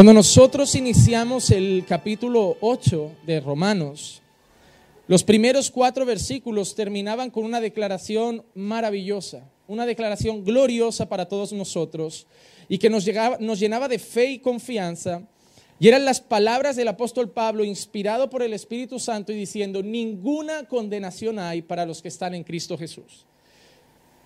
Cuando nosotros iniciamos el capítulo 8 de Romanos, los primeros cuatro versículos terminaban con una declaración maravillosa, una declaración gloriosa para todos nosotros y que nos, nos llenaba de fe y confianza. Y eran las palabras del apóstol Pablo, inspirado por el Espíritu Santo, y diciendo, ninguna condenación hay para los que están en Cristo Jesús.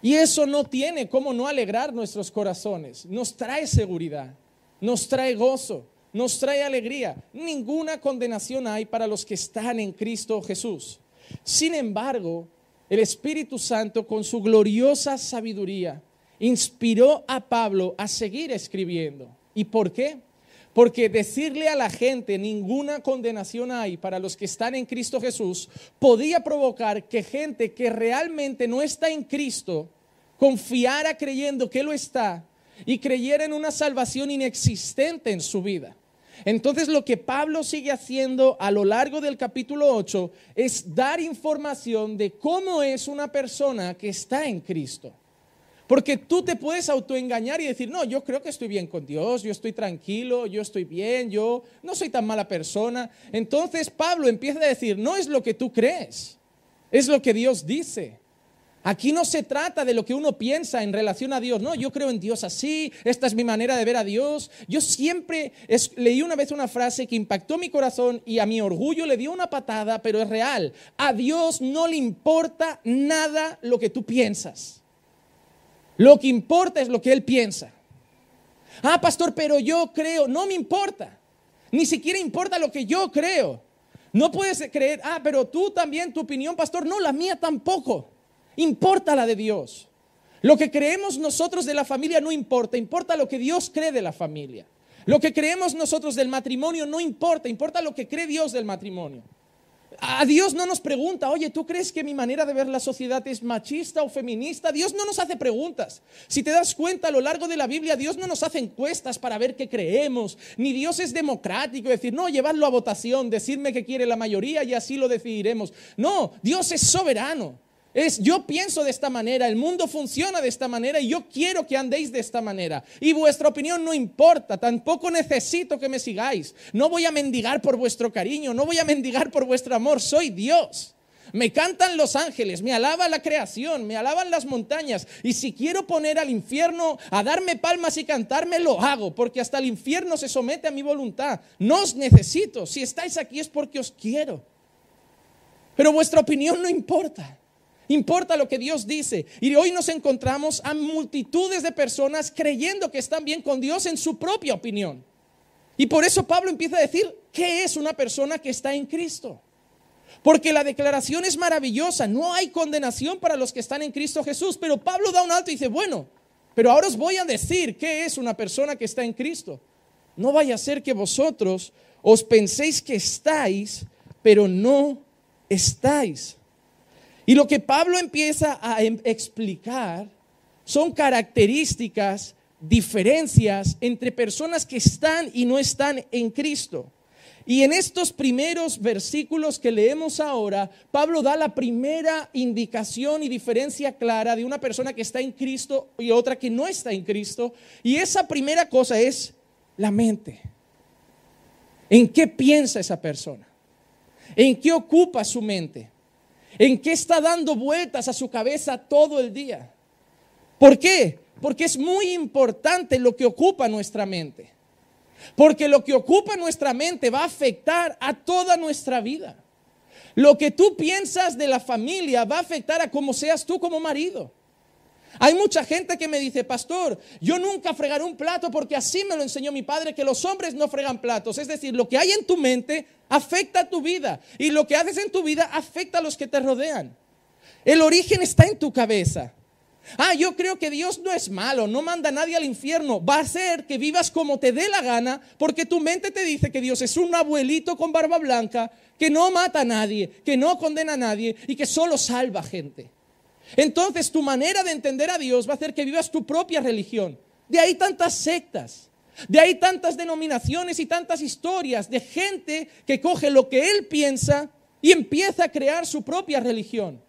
Y eso no tiene cómo no alegrar nuestros corazones, nos trae seguridad nos trae gozo, nos trae alegría. Ninguna condenación hay para los que están en Cristo Jesús. Sin embargo, el Espíritu Santo con su gloriosa sabiduría inspiró a Pablo a seguir escribiendo. ¿Y por qué? Porque decirle a la gente ninguna condenación hay para los que están en Cristo Jesús podía provocar que gente que realmente no está en Cristo confiara creyendo que lo está y creyera en una salvación inexistente en su vida. Entonces lo que Pablo sigue haciendo a lo largo del capítulo 8 es dar información de cómo es una persona que está en Cristo. Porque tú te puedes autoengañar y decir, no, yo creo que estoy bien con Dios, yo estoy tranquilo, yo estoy bien, yo no soy tan mala persona. Entonces Pablo empieza a decir, no es lo que tú crees, es lo que Dios dice. Aquí no se trata de lo que uno piensa en relación a Dios. No, yo creo en Dios así, esta es mi manera de ver a Dios. Yo siempre leí una vez una frase que impactó mi corazón y a mi orgullo le dio una patada, pero es real. A Dios no le importa nada lo que tú piensas. Lo que importa es lo que Él piensa. Ah, pastor, pero yo creo, no me importa. Ni siquiera importa lo que yo creo. No puedes creer, ah, pero tú también, tu opinión, pastor, no, la mía tampoco. Importa la de Dios. Lo que creemos nosotros de la familia no importa, importa lo que Dios cree de la familia. Lo que creemos nosotros del matrimonio no importa, importa lo que cree Dios del matrimonio. A Dios no nos pregunta, oye, ¿tú crees que mi manera de ver la sociedad es machista o feminista? Dios no nos hace preguntas. Si te das cuenta a lo largo de la Biblia, Dios no nos hace encuestas para ver qué creemos, ni Dios es democrático, decir, no, llevarlo a votación, decirme que quiere la mayoría y así lo decidiremos. No, Dios es soberano. Es yo pienso de esta manera, el mundo funciona de esta manera y yo quiero que andéis de esta manera. Y vuestra opinión no importa, tampoco necesito que me sigáis. No voy a mendigar por vuestro cariño, no voy a mendigar por vuestro amor, soy Dios. Me cantan los ángeles, me alaba la creación, me alaban las montañas. Y si quiero poner al infierno a darme palmas y cantarme, lo hago, porque hasta el infierno se somete a mi voluntad. No os necesito, si estáis aquí es porque os quiero. Pero vuestra opinión no importa. Importa lo que Dios dice. Y hoy nos encontramos a multitudes de personas creyendo que están bien con Dios en su propia opinión. Y por eso Pablo empieza a decir, ¿qué es una persona que está en Cristo? Porque la declaración es maravillosa, no hay condenación para los que están en Cristo Jesús, pero Pablo da un alto y dice, bueno, pero ahora os voy a decir qué es una persona que está en Cristo. No vaya a ser que vosotros os penséis que estáis, pero no estáis. Y lo que Pablo empieza a em, explicar son características, diferencias entre personas que están y no están en Cristo. Y en estos primeros versículos que leemos ahora, Pablo da la primera indicación y diferencia clara de una persona que está en Cristo y otra que no está en Cristo. Y esa primera cosa es la mente. ¿En qué piensa esa persona? ¿En qué ocupa su mente? ¿En qué está dando vueltas a su cabeza todo el día? ¿Por qué? Porque es muy importante lo que ocupa nuestra mente. Porque lo que ocupa nuestra mente va a afectar a toda nuestra vida. Lo que tú piensas de la familia va a afectar a cómo seas tú como marido. Hay mucha gente que me dice, pastor, yo nunca fregaré un plato porque así me lo enseñó mi padre, que los hombres no fregan platos. Es decir, lo que hay en tu mente afecta a tu vida y lo que haces en tu vida afecta a los que te rodean. El origen está en tu cabeza. Ah, yo creo que Dios no es malo, no manda a nadie al infierno. Va a ser que vivas como te dé la gana, porque tu mente te dice que Dios es un abuelito con barba blanca, que no mata a nadie, que no condena a nadie y que solo salva gente. Entonces tu manera de entender a Dios va a hacer que vivas tu propia religión. De ahí tantas sectas, de ahí tantas denominaciones y tantas historias de gente que coge lo que él piensa y empieza a crear su propia religión.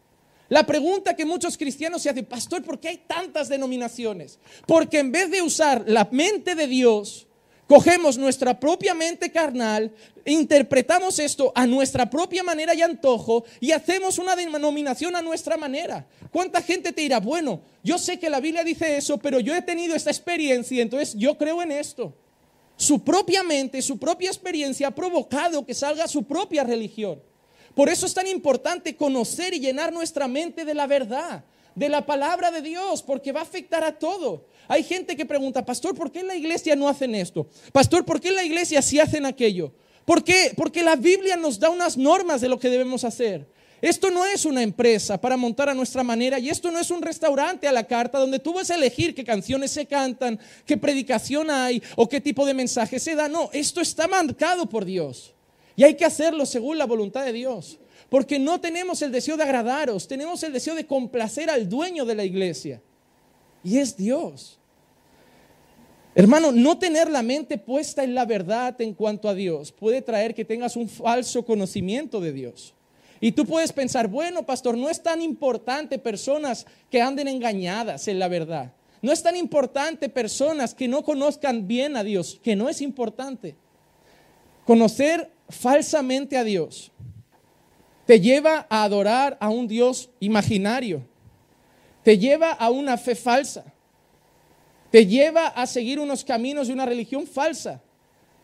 La pregunta que muchos cristianos se hacen, pastor, ¿por qué hay tantas denominaciones? Porque en vez de usar la mente de Dios, Cogemos nuestra propia mente carnal, interpretamos esto a nuestra propia manera y antojo y hacemos una denominación a nuestra manera. ¿Cuánta gente te dirá, bueno, yo sé que la Biblia dice eso, pero yo he tenido esta experiencia, entonces yo creo en esto? Su propia mente, su propia experiencia ha provocado que salga su propia religión. Por eso es tan importante conocer y llenar nuestra mente de la verdad, de la palabra de Dios, porque va a afectar a todo. Hay gente que pregunta, pastor, ¿por qué en la iglesia no hacen esto? Pastor, ¿por qué en la iglesia sí hacen aquello? ¿Por qué? Porque la Biblia nos da unas normas de lo que debemos hacer. Esto no es una empresa para montar a nuestra manera y esto no es un restaurante a la carta donde tú vas a elegir qué canciones se cantan, qué predicación hay o qué tipo de mensaje se da. No, esto está marcado por Dios y hay que hacerlo según la voluntad de Dios. Porque no tenemos el deseo de agradaros, tenemos el deseo de complacer al dueño de la iglesia y es Dios. Hermano, no tener la mente puesta en la verdad en cuanto a Dios puede traer que tengas un falso conocimiento de Dios. Y tú puedes pensar, bueno, pastor, no es tan importante personas que anden engañadas en la verdad. No es tan importante personas que no conozcan bien a Dios, que no es importante. Conocer falsamente a Dios te lleva a adorar a un Dios imaginario te lleva a una fe falsa, te lleva a seguir unos caminos de una religión falsa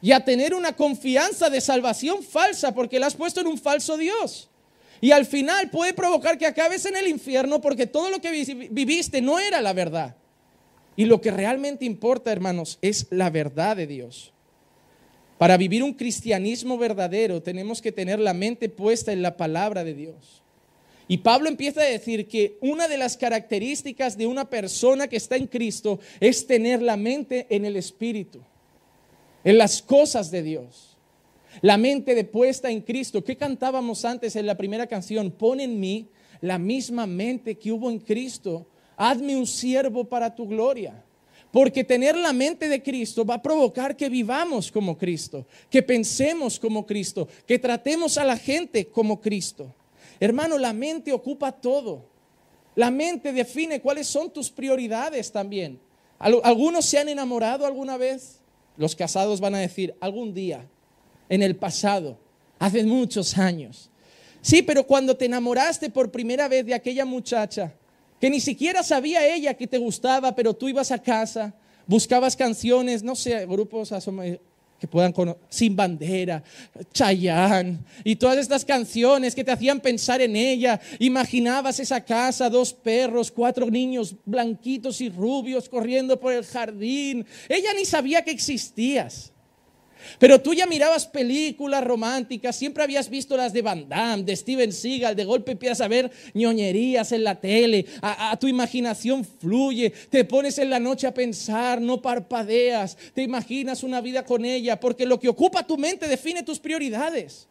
y a tener una confianza de salvación falsa porque la has puesto en un falso Dios. Y al final puede provocar que acabes en el infierno porque todo lo que viviste no era la verdad. Y lo que realmente importa, hermanos, es la verdad de Dios. Para vivir un cristianismo verdadero tenemos que tener la mente puesta en la palabra de Dios. Y Pablo empieza a decir que una de las características de una persona que está en Cristo es tener la mente en el Espíritu, en las cosas de Dios. La mente de puesta en Cristo. ¿Qué cantábamos antes en la primera canción? Pon en mí la misma mente que hubo en Cristo. Hazme un siervo para tu gloria. Porque tener la mente de Cristo va a provocar que vivamos como Cristo, que pensemos como Cristo, que tratemos a la gente como Cristo. Hermano, la mente ocupa todo. La mente define cuáles son tus prioridades también. ¿Algunos se han enamorado alguna vez? Los casados van a decir, algún día, en el pasado, hace muchos años. Sí, pero cuando te enamoraste por primera vez de aquella muchacha, que ni siquiera sabía ella que te gustaba, pero tú ibas a casa, buscabas canciones, no sé, grupos que puedan conocer, Sin Bandera, Chayanne y todas estas canciones que te hacían pensar en ella. Imaginabas esa casa, dos perros, cuatro niños blanquitos y rubios corriendo por el jardín. Ella ni sabía que existías. Pero tú ya mirabas películas románticas, siempre habías visto las de Van Damme, de Steven Seagal, de golpe empiezas a ver ñoñerías en la tele, a, a, tu imaginación fluye, te pones en la noche a pensar, no parpadeas, te imaginas una vida con ella, porque lo que ocupa tu mente define tus prioridades.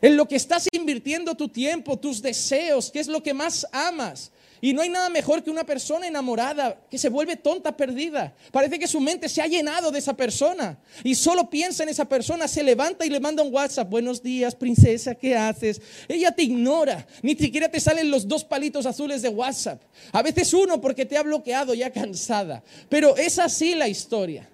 En lo que estás invirtiendo tu tiempo, tus deseos, qué es lo que más amas. Y no hay nada mejor que una persona enamorada que se vuelve tonta, perdida. Parece que su mente se ha llenado de esa persona y solo piensa en esa persona, se levanta y le manda un WhatsApp, buenos días, princesa, ¿qué haces? Ella te ignora, ni siquiera te salen los dos palitos azules de WhatsApp. A veces uno porque te ha bloqueado ya cansada. Pero es así la historia.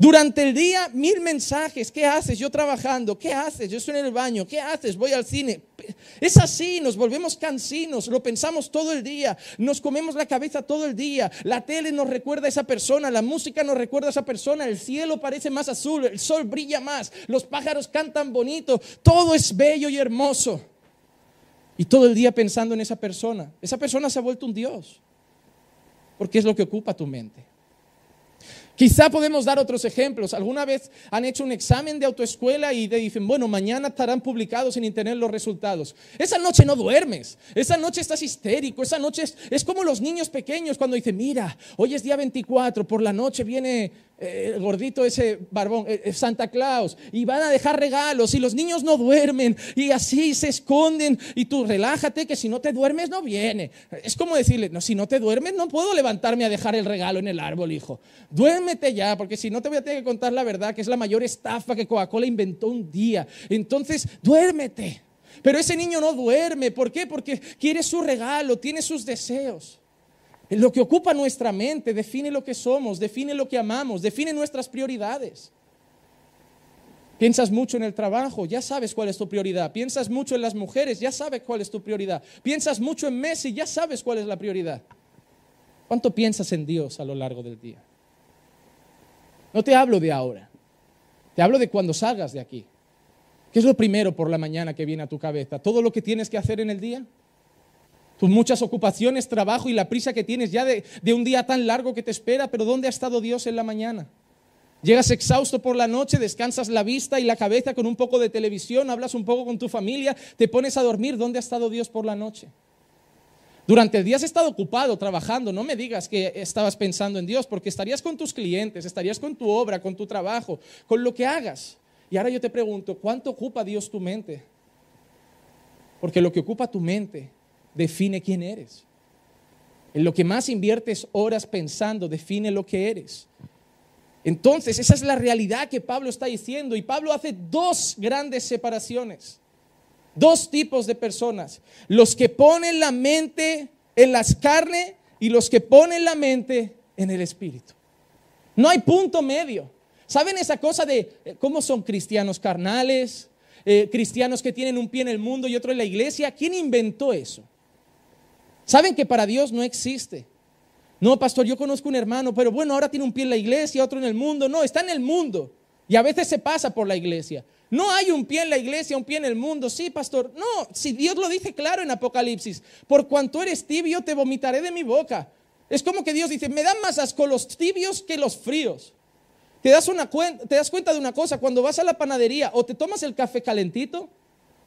Durante el día, mil mensajes. ¿Qué haces? Yo trabajando. ¿Qué haces? Yo estoy en el baño. ¿Qué haces? Voy al cine. Es así, nos volvemos cansinos, lo pensamos todo el día, nos comemos la cabeza todo el día. La tele nos recuerda a esa persona, la música nos recuerda a esa persona, el cielo parece más azul, el sol brilla más, los pájaros cantan bonito, todo es bello y hermoso. Y todo el día pensando en esa persona. Esa persona se ha vuelto un Dios, porque es lo que ocupa tu mente. Quizá podemos dar otros ejemplos. ¿Alguna vez han hecho un examen de autoescuela y te dicen, bueno, mañana estarán publicados en internet los resultados? Esa noche no duermes, esa noche estás histérico, esa noche es, es como los niños pequeños cuando dicen, mira, hoy es día 24, por la noche viene eh, el gordito ese barbón, eh, eh, Santa Claus, y van a dejar regalos y los niños no duermen y así se esconden y tú relájate que si no te duermes no viene. Es como decirle, no, si no te duermes no puedo levantarme a dejar el regalo en el árbol, hijo. Duérmete ya, porque si no te voy a tener que contar la verdad, que es la mayor estafa que Coca-Cola inventó un día. Entonces, duérmete. Pero ese niño no duerme, ¿por qué? Porque quiere su regalo, tiene sus deseos. Lo que ocupa nuestra mente define lo que somos, define lo que amamos, define nuestras prioridades. Piensas mucho en el trabajo, ya sabes cuál es tu prioridad. Piensas mucho en las mujeres, ya sabes cuál es tu prioridad. Piensas mucho en Messi, ya sabes cuál es la prioridad. ¿Cuánto piensas en Dios a lo largo del día? No te hablo de ahora, te hablo de cuando salgas de aquí. ¿Qué es lo primero por la mañana que viene a tu cabeza? ¿Todo lo que tienes que hacer en el día? Tus muchas ocupaciones, trabajo y la prisa que tienes ya de, de un día tan largo que te espera, pero ¿dónde ha estado Dios en la mañana? Llegas exhausto por la noche, descansas la vista y la cabeza con un poco de televisión, hablas un poco con tu familia, te pones a dormir. ¿Dónde ha estado Dios por la noche? Durante el día has estado ocupado trabajando, no me digas que estabas pensando en Dios, porque estarías con tus clientes, estarías con tu obra, con tu trabajo, con lo que hagas. Y ahora yo te pregunto, ¿cuánto ocupa Dios tu mente? Porque lo que ocupa tu mente define quién eres. En lo que más inviertes horas pensando define lo que eres. Entonces, esa es la realidad que Pablo está diciendo. Y Pablo hace dos grandes separaciones. Dos tipos de personas. Los que ponen la mente en las carnes y los que ponen la mente en el espíritu. No hay punto medio. ¿Saben esa cosa de eh, cómo son cristianos carnales? Eh, cristianos que tienen un pie en el mundo y otro en la iglesia. ¿Quién inventó eso? ¿Saben que para Dios no existe? No, pastor, yo conozco un hermano, pero bueno, ahora tiene un pie en la iglesia, otro en el mundo. No, está en el mundo. Y a veces se pasa por la iglesia. No hay un pie en la iglesia, un pie en el mundo. Sí, pastor. No, si Dios lo dice claro en Apocalipsis, por cuanto eres tibio, te vomitaré de mi boca. Es como que Dios dice, me dan más asco los tibios que los fríos. Te das, una te das cuenta de una cosa, cuando vas a la panadería, o te tomas el café calentito,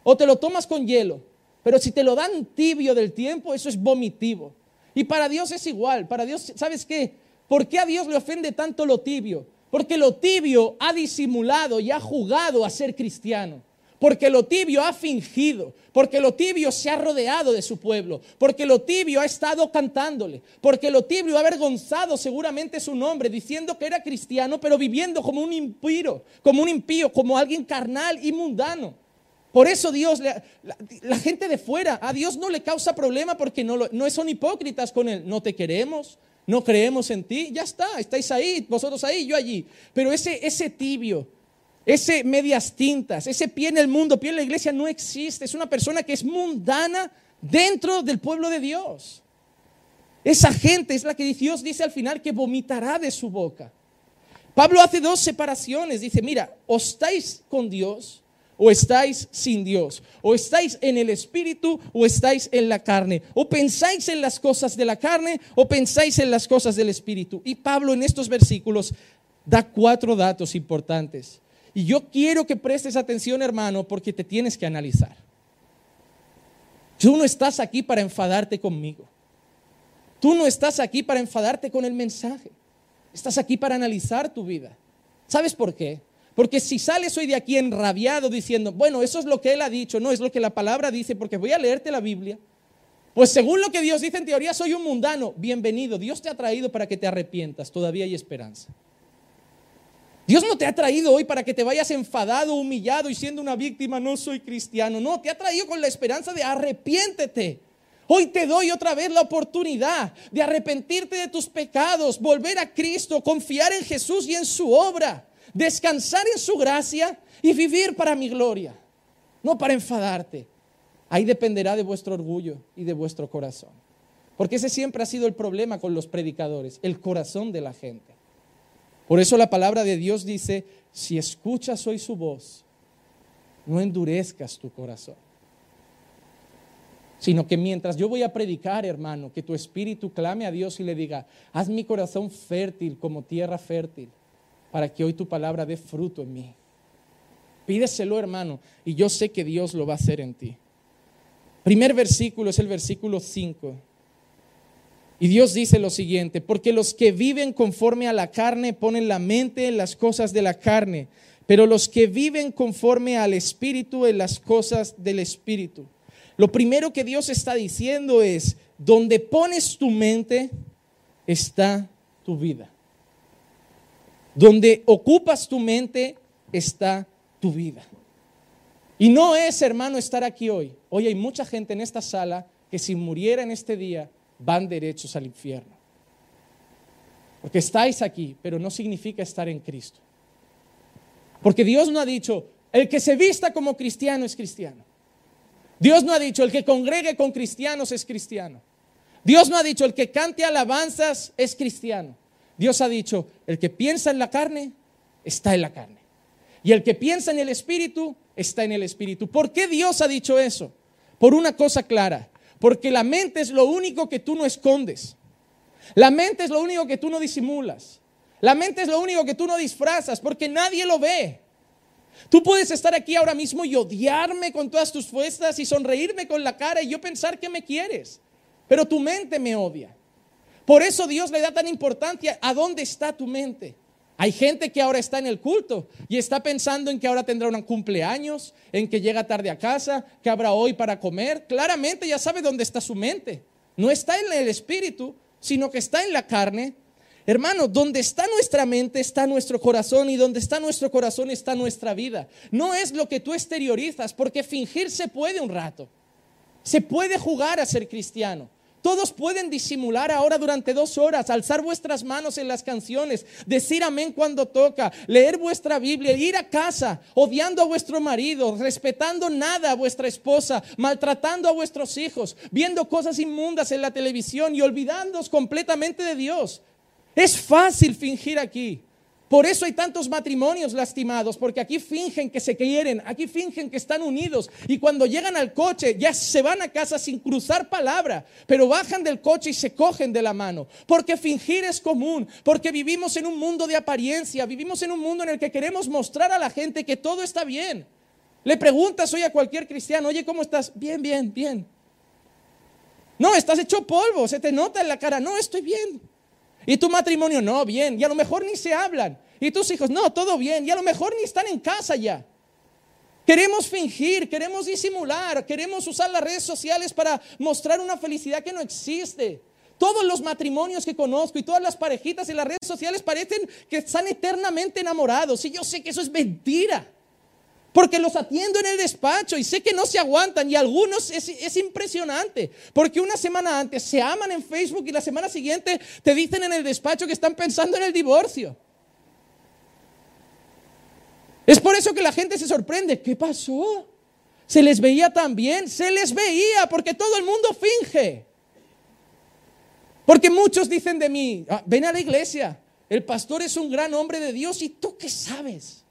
o te lo tomas con hielo. Pero si te lo dan tibio del tiempo, eso es vomitivo. Y para Dios es igual. Para Dios, ¿sabes qué? ¿Por qué a Dios le ofende tanto lo tibio? Porque lo tibio ha disimulado y ha jugado a ser cristiano. Porque lo tibio ha fingido, porque lo tibio se ha rodeado de su pueblo, porque lo tibio ha estado cantándole, porque lo tibio ha avergonzado seguramente su nombre, diciendo que era cristiano, pero viviendo como un impío, como un impío, como alguien carnal y mundano. Por eso Dios, la, gente de fuera, a Dios no le causa problema porque no, no son hipócritas con Él. No te queremos, no creemos en ti, ya está, estáis ahí, vosotros ahí, yo allí. Pero ese, ese tibio, ese medias tintas, ese pie en el mundo, pie en la iglesia no existe. Es una persona que es mundana dentro del pueblo de Dios. Esa gente es la que Dios dice al final que vomitará de su boca. Pablo hace dos separaciones. Dice, mira, o estáis con Dios o estáis sin Dios, o estáis en el Espíritu o estáis en la carne, o pensáis en las cosas de la carne o pensáis en las cosas del Espíritu. Y Pablo en estos versículos da cuatro datos importantes. Y yo quiero que prestes atención, hermano, porque te tienes que analizar. Tú no estás aquí para enfadarte conmigo. Tú no estás aquí para enfadarte con el mensaje. Estás aquí para analizar tu vida. ¿Sabes por qué? Porque si sales hoy de aquí enrabiado diciendo, bueno, eso es lo que él ha dicho, no es lo que la palabra dice, porque voy a leerte la Biblia, pues según lo que Dios dice en teoría soy un mundano. Bienvenido, Dios te ha traído para que te arrepientas, todavía hay esperanza. Dios no te ha traído hoy para que te vayas enfadado, humillado y siendo una víctima, no soy cristiano. No, te ha traído con la esperanza de arrepiéntete. Hoy te doy otra vez la oportunidad de arrepentirte de tus pecados, volver a Cristo, confiar en Jesús y en su obra descansar en su gracia y vivir para mi gloria, no para enfadarte. Ahí dependerá de vuestro orgullo y de vuestro corazón. Porque ese siempre ha sido el problema con los predicadores, el corazón de la gente. Por eso la palabra de Dios dice, si escuchas hoy su voz, no endurezcas tu corazón. Sino que mientras yo voy a predicar, hermano, que tu espíritu clame a Dios y le diga, haz mi corazón fértil como tierra fértil para que hoy tu palabra dé fruto en mí. Pídeselo, hermano, y yo sé que Dios lo va a hacer en ti. Primer versículo es el versículo 5. Y Dios dice lo siguiente, porque los que viven conforme a la carne ponen la mente en las cosas de la carne, pero los que viven conforme al Espíritu en las cosas del Espíritu. Lo primero que Dios está diciendo es, donde pones tu mente está tu vida. Donde ocupas tu mente está tu vida. Y no es, hermano, estar aquí hoy. Hoy hay mucha gente en esta sala que si muriera en este día van derechos al infierno. Porque estáis aquí, pero no significa estar en Cristo. Porque Dios no ha dicho, el que se vista como cristiano es cristiano. Dios no ha dicho, el que congregue con cristianos es cristiano. Dios no ha dicho, el que cante alabanzas es cristiano. Dios ha dicho, el que piensa en la carne, está en la carne. Y el que piensa en el Espíritu, está en el Espíritu. ¿Por qué Dios ha dicho eso? Por una cosa clara, porque la mente es lo único que tú no escondes. La mente es lo único que tú no disimulas. La mente es lo único que tú no disfrazas, porque nadie lo ve. Tú puedes estar aquí ahora mismo y odiarme con todas tus fuerzas y sonreírme con la cara y yo pensar que me quieres, pero tu mente me odia. Por eso Dios le da tan importancia a dónde está tu mente. Hay gente que ahora está en el culto y está pensando en que ahora tendrá un cumpleaños, en que llega tarde a casa, que habrá hoy para comer. Claramente ya sabe dónde está su mente. No está en el espíritu, sino que está en la carne. Hermano, donde está nuestra mente está nuestro corazón y donde está nuestro corazón está nuestra vida. No es lo que tú exteriorizas, porque fingir se puede un rato. Se puede jugar a ser cristiano. Todos pueden disimular ahora durante dos horas, alzar vuestras manos en las canciones, decir amén cuando toca, leer vuestra Biblia, ir a casa odiando a vuestro marido, respetando nada a vuestra esposa, maltratando a vuestros hijos, viendo cosas inmundas en la televisión y olvidándoos completamente de Dios. Es fácil fingir aquí. Por eso hay tantos matrimonios lastimados, porque aquí fingen que se quieren, aquí fingen que están unidos y cuando llegan al coche ya se van a casa sin cruzar palabra, pero bajan del coche y se cogen de la mano, porque fingir es común, porque vivimos en un mundo de apariencia, vivimos en un mundo en el que queremos mostrar a la gente que todo está bien. Le preguntas hoy a cualquier cristiano, oye, ¿cómo estás? Bien, bien, bien. No, estás hecho polvo, se te nota en la cara, no, estoy bien. Y tu matrimonio, no, bien. Y a lo mejor ni se hablan. Y tus hijos, no, todo bien. Y a lo mejor ni están en casa ya. Queremos fingir, queremos disimular, queremos usar las redes sociales para mostrar una felicidad que no existe. Todos los matrimonios que conozco y todas las parejitas en las redes sociales parecen que están eternamente enamorados. Y yo sé que eso es mentira. Porque los atiendo en el despacho y sé que no se aguantan y algunos es, impresionante. Porque una semana antes se aman en Facebook y la semana siguiente te dicen en el despacho que están pensando en el divorcio. Es por eso que la gente se sorprende. ¿Qué pasó? Se les veía tan bien, se les veía porque todo el mundo finge. Porque muchos dicen de mí, ah, ven a la iglesia, el pastor es un gran hombre de Dios y tú qué sabes.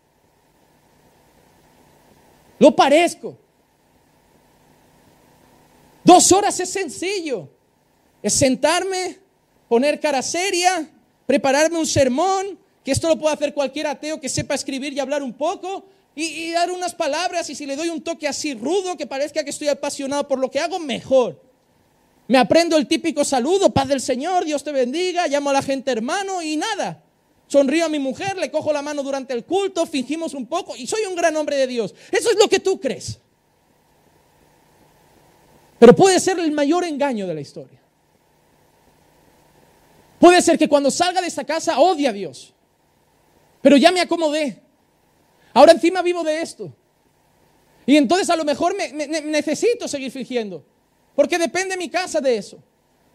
Lo parezco. Dos horas es sencillo. Es sentarme, poner cara seria, prepararme un sermón, que esto lo puede hacer cualquier ateo que sepa escribir y hablar un poco, y, y, dar unas palabras, y si le doy un toque así rudo, que parezca que estoy apasionado por lo que hago, mejor. Me aprendo el típico saludo, paz del Señor, Dios te bendiga, llamo a la gente hermano y nada. Sonrío a mi mujer, le cojo la mano durante el culto, fingimos un poco y soy un gran hombre de Dios. Eso es lo que tú crees. Pero puede ser el mayor engaño de la historia. Puede ser que cuando salga de esta casa odie a Dios. Pero ya me acomodé. Ahora encima vivo de esto. Y entonces a lo mejor me, necesito seguir fingiendo. Porque depende mi casa de eso.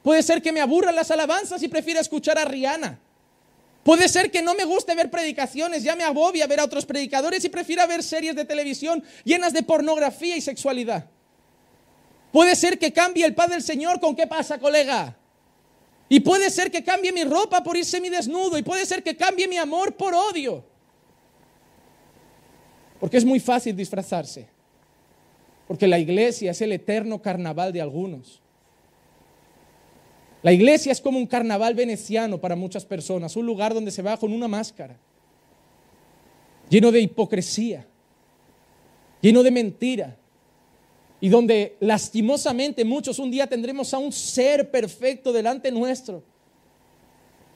Puede ser que me aburran las alabanzas y prefiera escuchar a Rihanna. Puede ser que no me guste ver predicaciones, ya me agobia ver a otros predicadores y prefiera ver series de televisión llenas de pornografía y sexualidad. Puede ser que cambie el paz del Señor con qué pasa, colega. Y puede ser que cambie mi ropa por irse mi desnudo. Y puede ser que cambie mi amor por odio. Porque es muy fácil disfrazarse. Porque la iglesia es el eterno carnaval de algunos. La iglesia es como un carnaval veneciano para muchas personas, un lugar donde se va con una máscara, lleno de hipocresía, lleno de mentira, y donde lastimosamente muchos un día tendremos a un ser perfecto delante nuestro,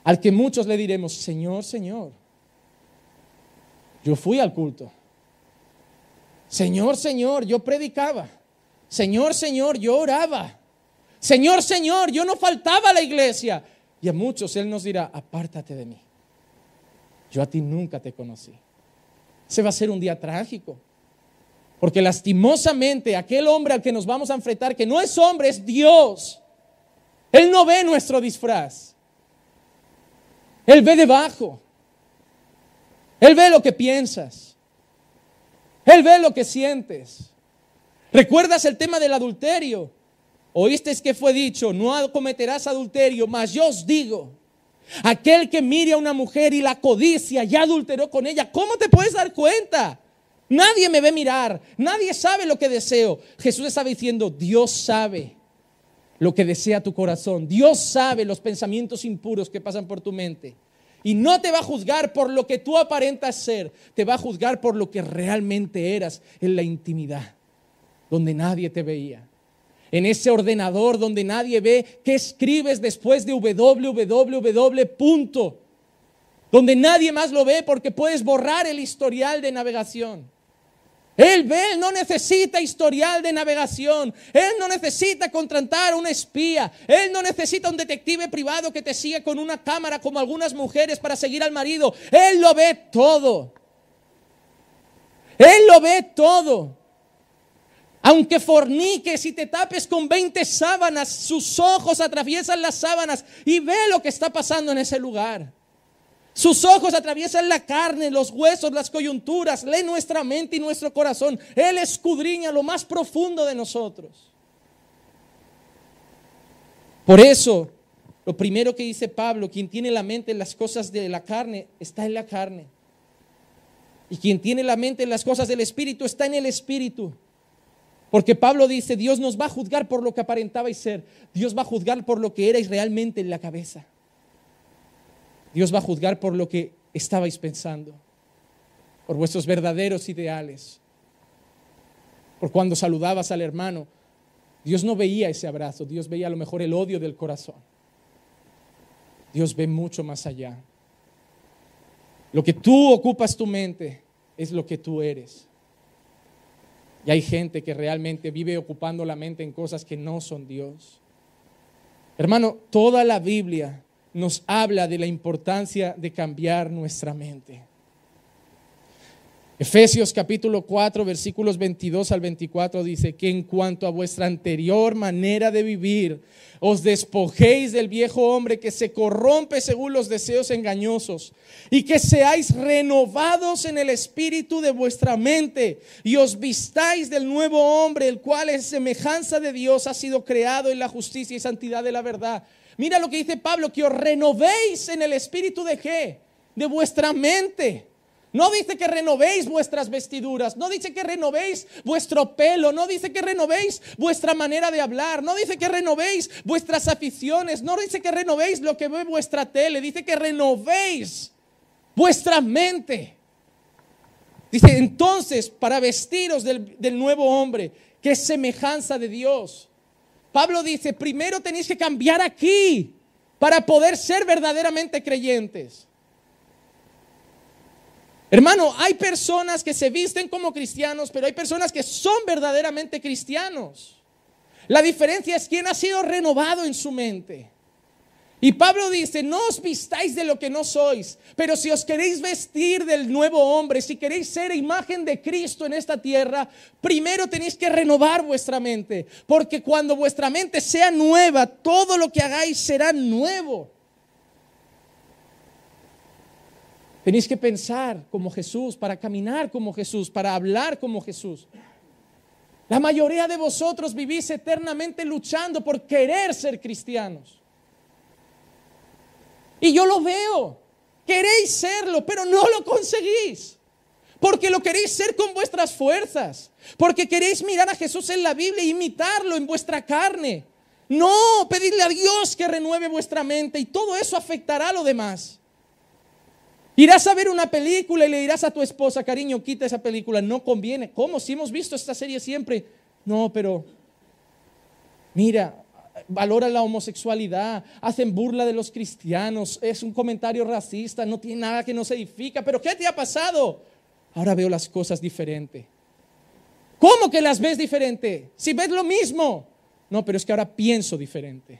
al que muchos le diremos, Señor, Señor, yo fui al culto. Señor, Señor, yo predicaba. Señor, Señor, yo oraba. Señor, Señor, yo no faltaba a la iglesia. Y a muchos Él nos dirá, apártate de mí. Yo a ti nunca te conocí. Se va a ser un día trágico. Porque lastimosamente aquel hombre al que nos vamos a enfrentar, que no es hombre, es Dios. Él no ve nuestro disfraz. Él ve debajo. Él ve lo que piensas. Él ve lo que sientes. ¿Recuerdas el tema del adulterio? Oíste que fue dicho, no cometerás adulterio, mas yo os digo, aquel que mire a una mujer y la codicia ya adulteró con ella, ¿cómo te puedes dar cuenta? Nadie me ve mirar, nadie sabe lo que deseo. Jesús estaba diciendo, Dios sabe lo que desea tu corazón, Dios sabe los pensamientos impuros que pasan por tu mente. Y no te va a juzgar por lo que tú aparentas ser, te va a juzgar por lo que realmente eras en la intimidad, donde nadie te veía en ese ordenador donde nadie ve qué escribes después de www. Punto, donde nadie más lo ve porque puedes borrar el historial de navegación. Él ve, él no necesita historial de navegación. Él no necesita contratar un espía. Él no necesita un detective privado que te siga con una cámara como algunas mujeres para seguir al marido. Él lo ve todo. Él lo ve todo. Aunque forniques y te tapes con 20 sábanas, sus ojos atraviesan las sábanas y ve lo que está pasando en ese lugar. Sus ojos atraviesan la carne, los huesos, las coyunturas, lee nuestra mente y nuestro corazón. Él escudriña lo más profundo de nosotros. Por eso, lo primero que dice Pablo, quien tiene la mente en las cosas de la carne, está en la carne. Y quien tiene la mente en las cosas del Espíritu, está en el Espíritu. Porque Pablo dice, Dios nos va a juzgar por lo que aparentabais ser. Dios va a juzgar por lo que erais realmente en la cabeza. Dios va a juzgar por lo que estabais pensando, por vuestros verdaderos ideales. Por cuando saludabas al hermano, Dios no veía ese abrazo, Dios veía a lo mejor el odio del corazón. Dios ve mucho más allá. Lo que tú ocupas tu mente es lo que tú eres. Y hay gente que realmente vive ocupando la mente en cosas que no son Dios. Hermano, toda la Biblia nos habla de la importancia de cambiar nuestra mente. Efesios capítulo 4 versículos 22 al 24 dice que en cuanto a vuestra anterior manera de vivir, os despojéis del viejo hombre que se corrompe según los deseos engañosos y que seáis renovados en el espíritu de vuestra mente y os vistáis del nuevo hombre, el cual es semejanza de Dios, ha sido creado en la justicia y santidad de la verdad. Mira lo que dice Pablo, que os renovéis en el espíritu de qué? De vuestra mente. No dice que renovéis vuestras vestiduras, no dice que renovéis vuestro pelo, no dice que renovéis vuestra manera de hablar, no dice que renovéis vuestras aficiones, no dice que renovéis lo que ve vuestra tele, dice que renovéis vuestra mente. Dice entonces para vestiros del, del nuevo hombre, que es semejanza de Dios. Pablo dice, primero tenéis que cambiar aquí para poder ser verdaderamente creyentes. Hermano, hay personas que se visten como cristianos, pero hay personas que son verdaderamente cristianos. La diferencia es quién ha sido renovado en su mente. Y Pablo dice, no os vistáis de lo que no sois, pero si os queréis vestir del nuevo hombre, si queréis ser imagen de Cristo en esta tierra, primero tenéis que renovar vuestra mente, porque cuando vuestra mente sea nueva, todo lo que hagáis será nuevo. Tenéis que pensar como Jesús, para caminar como Jesús, para hablar como Jesús. La mayoría de vosotros vivís eternamente luchando por querer ser cristianos. Y yo lo veo. Queréis serlo, pero no lo conseguís. Porque lo queréis ser con vuestras fuerzas. Porque queréis mirar a Jesús en la Biblia e imitarlo en vuestra carne. No, pedirle a Dios que renueve vuestra mente y todo eso afectará a lo demás. Irás a ver una película y le dirás a tu esposa, cariño, quita esa película, no conviene. ¿Cómo? Si hemos visto esta serie siempre. No, pero mira, valora la homosexualidad, hacen burla de los cristianos, es un comentario racista, no tiene nada que nos edifica. Pero ¿qué te ha pasado? Ahora veo las cosas diferente. ¿Cómo que las ves diferente? Si ves lo mismo. No, pero es que ahora pienso diferente.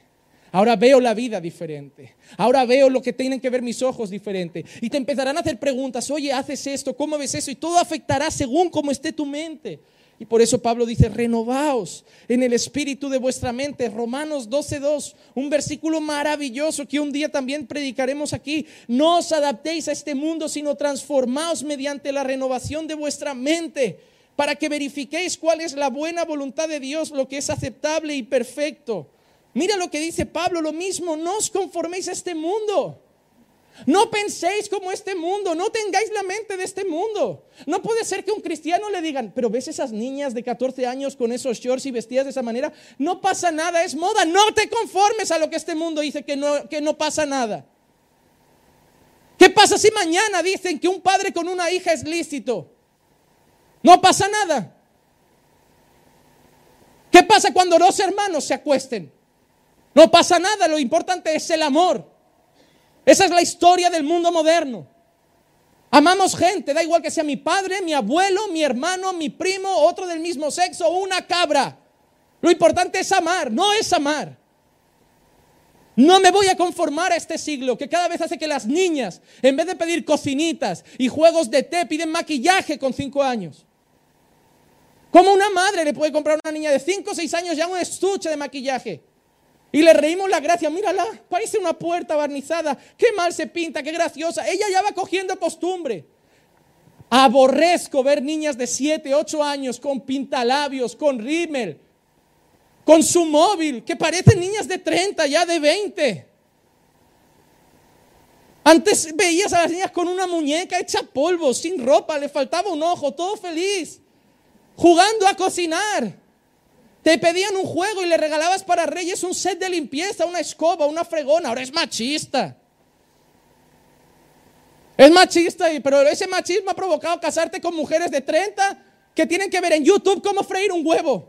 Ahora veo la vida diferente. Ahora veo lo que tienen que ver mis ojos diferente. Y te empezarán a hacer preguntas, oye, haces esto, ¿cómo ves eso? Y todo afectará según cómo esté tu mente. Y por eso Pablo dice, renovaos en el espíritu de vuestra mente. Romanos 12.2, un versículo maravilloso que un día también predicaremos aquí. No os adaptéis a este mundo, sino transformaos mediante la renovación de vuestra mente, para que verifiquéis cuál es la buena voluntad de Dios, lo que es aceptable y perfecto. Mira lo que dice Pablo, lo mismo, no os conforméis a este mundo. No penséis como este mundo, no tengáis la mente de este mundo. No puede ser que un cristiano le digan, pero ves esas niñas de 14 años con esos shorts y vestidas de esa manera, no pasa nada, es moda, no te conformes a lo que este mundo dice que no, que no pasa nada. ¿Qué pasa si mañana dicen que un padre con una hija es lícito? No pasa nada. ¿Qué pasa cuando dos hermanos se acuesten? No pasa nada, lo importante es el amor. Esa es la historia del mundo moderno. Amamos gente, da igual que sea mi padre, mi abuelo, mi hermano, mi primo, otro del mismo sexo, una cabra. Lo importante es amar, no es amar. No me voy a conformar a este siglo que cada vez hace que las niñas, en vez de pedir cocinitas y juegos de té, piden maquillaje con cinco años. ¿Cómo una madre le puede comprar a una niña de cinco o seis años ya un estuche de maquillaje? Y le reímos la gracia, mírala, parece una puerta barnizada, qué mal se pinta, qué graciosa. Ella ya va cogiendo costumbre. Aborrezco ver niñas de 7, 8 años con pintalabios, con rímel, con su móvil, que parecen niñas de 30, ya de 20. Antes veías a las niñas con una muñeca hecha polvo, sin ropa, le faltaba un ojo, todo feliz, jugando a cocinar. Te pedían un juego y le regalabas para reyes un set de limpieza, una escoba, una fregona. Ahora es machista. Es machista, pero ese machismo ha provocado casarte con mujeres de 30 que tienen que ver en YouTube cómo freír un huevo.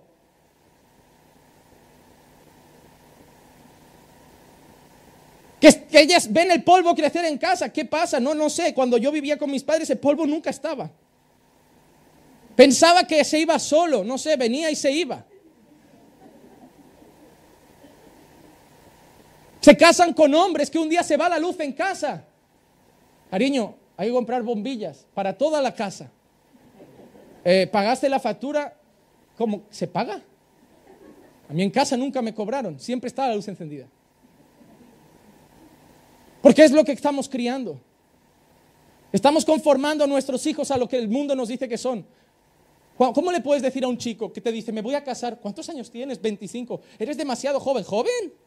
Que, ellas ven el polvo crecer en casa. ¿Qué pasa? No, no sé. Cuando yo vivía con mis padres, el polvo nunca estaba. Pensaba que se iba solo. No sé, venía y se iba. Se casan con hombres que un día se va la luz en casa. Cariño, hay que comprar bombillas para toda la casa. Eh, ¿Pagaste la factura? ¿Cómo? ¿Se paga? A mí en casa nunca me cobraron, siempre estaba la luz encendida. Porque es lo que estamos criando. Estamos conformando a nuestros hijos a lo que el mundo nos dice que son. ¿Cómo le puedes decir a un chico que te dice, me voy a casar? ¿Cuántos años tienes? 25. Eres demasiado joven. ¿Joven?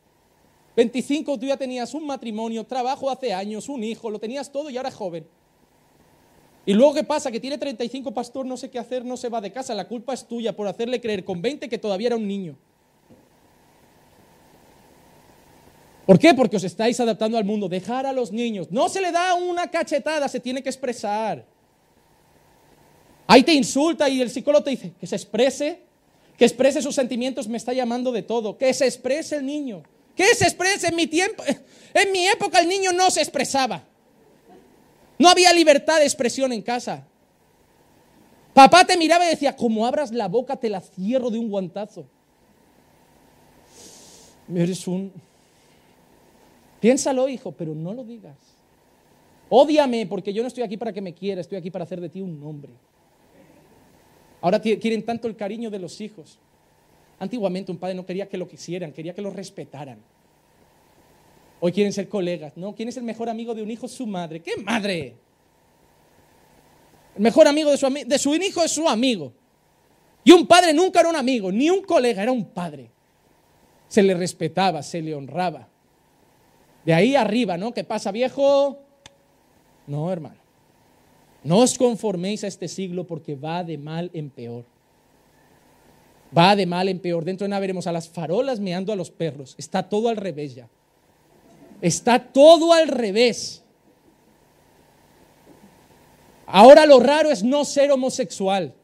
25 tú ya tenías un matrimonio, trabajo hace años, un hijo, lo tenías todo y ahora es joven. Y luego qué pasa, que tiene 35 pastor, no sé qué hacer, no se va de casa, la culpa es tuya por hacerle creer con 20 que todavía era un niño. ¿Por qué? Porque os estáis adaptando al mundo. Dejar a los niños. No se le da una cachetada, se tiene que expresar. Ahí te insulta y el psicólogo te dice que se exprese, que exprese sus sentimientos, me está llamando de todo, que se exprese el niño. ¿Qué se expresa en mi tiempo? En mi época el niño no se expresaba. No había libertad de expresión en casa. Papá te miraba y decía, como abras la boca te la cierro de un guantazo. Eres un... Piénsalo, hijo, pero no lo digas. Ódiame porque yo no estoy aquí para que me quieras, estoy aquí para hacer de ti un hombre. Ahora quieren tanto el cariño de los hijos. Antiguamente un padre no quería que lo quisieran, quería que lo respetaran. Hoy quieren ser colegas. No, ¿quién es el mejor amigo de un hijo? Su madre. ¿Qué madre? El mejor amigo de su, de su hijo es su amigo. Y un padre nunca era un amigo, ni un colega, era un padre. Se le respetaba, se le honraba. De ahí arriba, ¿no? ¿Qué pasa, viejo? No, hermano. No os conforméis a este siglo porque va de mal en peor. Va de mal en peor. Dentro de nada veremos a las farolas meando a los perros. Está todo al revés ya. Está todo al revés. Ahora lo raro es no ser homosexual.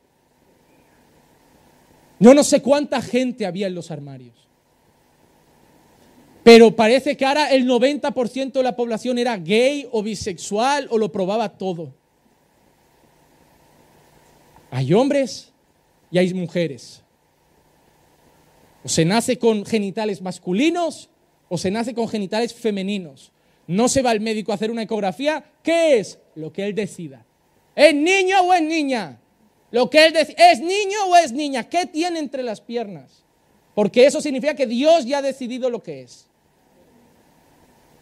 Yo no sé cuánta gente había en los armarios. Pero parece que ahora el 90% de la población era gay o bisexual o lo probaba todo. Hay hombres y hay mujeres. O se nace con genitales masculinos o se nace con genitales femeninos. No se va al médico a hacer una ecografía. ¿Qué es? Lo que él decida. ¿Es niño o es niña? Lo que él ¿es niño o es niña? ¿Qué tiene entre las piernas? Porque eso significa que Dios ya ha decidido lo que es.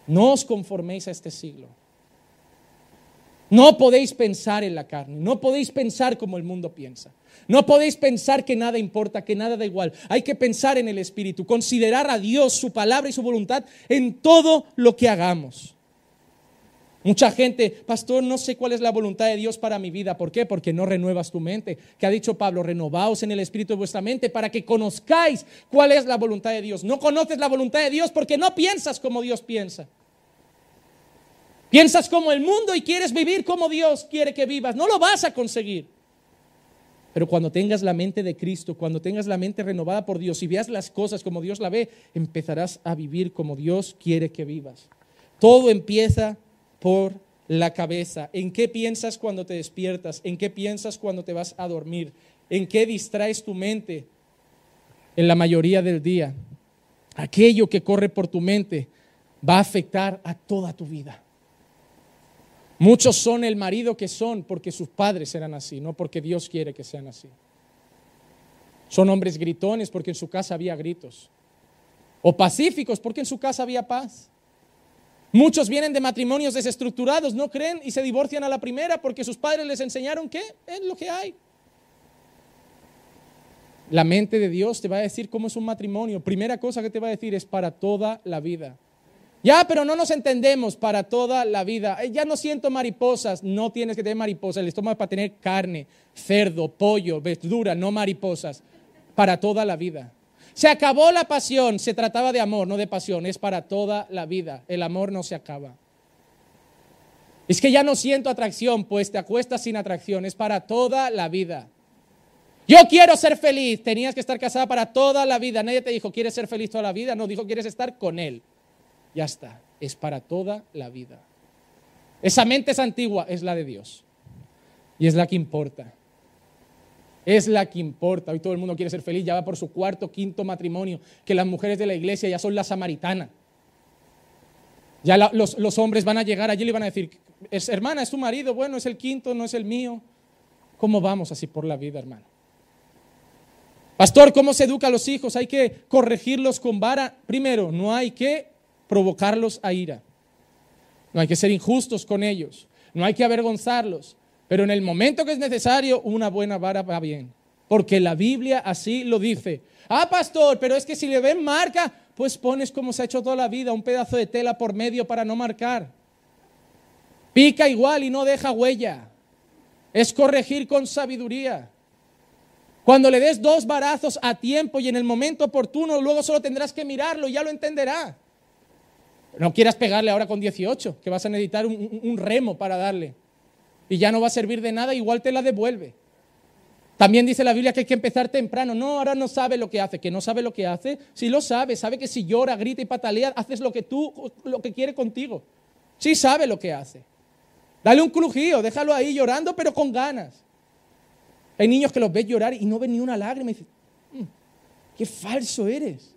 No os conforméis a este siglo. No podéis pensar en la carne, no podéis pensar como el mundo piensa. No podéis pensar que nada importa, que nada da igual. Hay que pensar en el Espíritu, considerar a Dios, su palabra y su voluntad en todo lo que hagamos. Mucha gente, pastor, no sé cuál es la voluntad de Dios para mi vida. ¿Por qué? Porque no renuevas tu mente. Que ha dicho Pablo, renovaos en el espíritu de vuestra mente para que conozcáis cuál es la voluntad de Dios. No conoces la voluntad de Dios porque no piensas como Dios piensa. Piensas como el mundo y quieres vivir como Dios quiere que vivas. No lo vas a conseguir. Pero cuando tengas la mente de Cristo, cuando tengas la mente renovada por Dios y veas las cosas como Dios la ve, empezarás a vivir como Dios quiere que vivas. Todo empieza por la cabeza. ¿En qué piensas cuando te despiertas? ¿En qué piensas cuando te vas a dormir? ¿En qué distraes tu mente en la mayoría del día? Aquello que corre por tu mente va a afectar a toda tu vida. Muchos son el marido que son porque sus padres eran así, no porque Dios quiere que sean así. Son hombres gritones porque en su casa había gritos. O pacíficos porque en su casa había paz. Muchos vienen de matrimonios desestructurados, no creen y se divorcian a la primera porque sus padres les enseñaron que es lo que hay. La mente de Dios te va a decir cómo es un matrimonio. Primera cosa que te va a decir es para toda la vida. Ya, pero no nos entendemos para toda la vida. Ya no siento mariposas. No tienes que tener mariposas. El estómago es para tener carne, cerdo, pollo, verdura, no mariposas. Para toda la vida. Se acabó la pasión. Se trataba de amor, no de pasión. Es para toda la vida. El amor no se acaba. Es que ya no siento atracción, pues te acuestas sin atracción. Es para toda la vida. Yo quiero ser feliz. Tenías que estar casada para toda la vida. Nadie te dijo, ¿quieres ser feliz toda la vida? No, dijo, ¿quieres estar con él? Ya está, es para toda la vida. Esa mente es antigua, es la de Dios. Y es la que importa. Es la que importa. Hoy todo el mundo quiere ser feliz, ya va por su cuarto, quinto matrimonio, que las mujeres de la iglesia ya son la samaritana. Ya los, hombres van a llegar allí y le van a decir, es, hermana, es tu marido, bueno, es el quinto, no es el mío. ¿Cómo vamos así por la vida, hermano? Pastor, ¿cómo se educa a los hijos? Hay que corregirlos con vara. Primero, no hay que provocarlos a ira. No hay que ser injustos con ellos, no hay que avergonzarlos, pero en el momento que es necesario, una buena vara va bien, porque la Biblia así lo dice. Ah, pastor, pero es que si le ven marca, pues pones como se ha hecho toda la vida, un pedazo de tela por medio para no marcar. Pica igual y no deja huella. Es corregir con sabiduría. Cuando le des dos barazos a tiempo y en el momento oportuno, luego solo tendrás que mirarlo y ya lo entenderá. No quieras pegarle ahora con 18, que vas a necesitar un, remo para darle. Y ya no va a servir de nada, igual te la devuelve. También dice la Biblia que hay que empezar temprano. No, ahora no sabe lo que hace. ¿Que no sabe lo que hace? Sí lo sabe. Sabe que si llora, grita y patalea, haces lo que tú, lo que quiere contigo. Sí sabe lo que hace. Dale un crujío, déjalo ahí llorando, pero con ganas. Hay niños que los ves llorar y no ven ni una lágrima y dicen, mm, qué falso eres.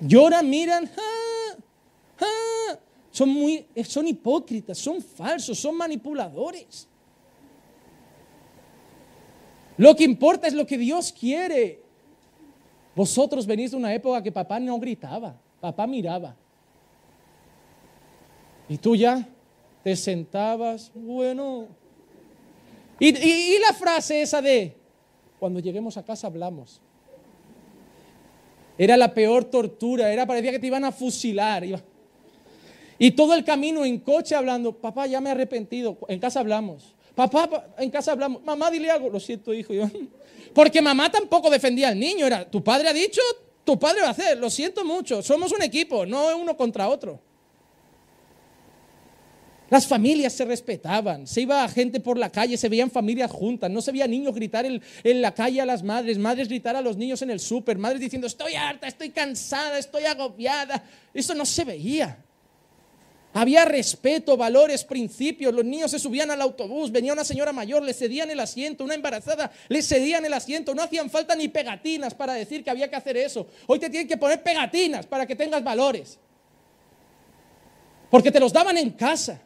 Lloran, miran, son muy, son hipócritas, son falsos, son manipuladores. Lo que importa es lo que Dios quiere. Vosotros venís de una época que papá no gritaba, papá miraba. Y tú ya te sentabas, bueno. Y, y la frase esa de, cuando lleguemos a casa hablamos. Era la peor tortura, era parecía que te iban a fusilar. Y todo el camino en coche hablando, papá, ya me he arrepentido, en casa hablamos. Papá, en casa hablamos, mamá, dile algo, lo siento, hijo. Porque mamá tampoco defendía al niño, era, tu padre ha dicho, tu padre va a hacer, lo siento mucho, somos un equipo, no uno contra otro. Las familias se respetaban, se iba gente por la calle, se veían familias juntas, no se veía niños gritar en, la calle a las madres, madres gritar a los niños en el súper, madres diciendo estoy harta, estoy cansada, estoy agobiada. Eso no se veía. Había respeto, valores, principios. Los niños se subían al autobús, venía una señora mayor, le cedían el asiento, una embarazada, le cedían el asiento. No hacían falta ni pegatinas para decir que había que hacer eso. Hoy te tienen que poner pegatinas para que tengas valores. Porque te los daban en casa.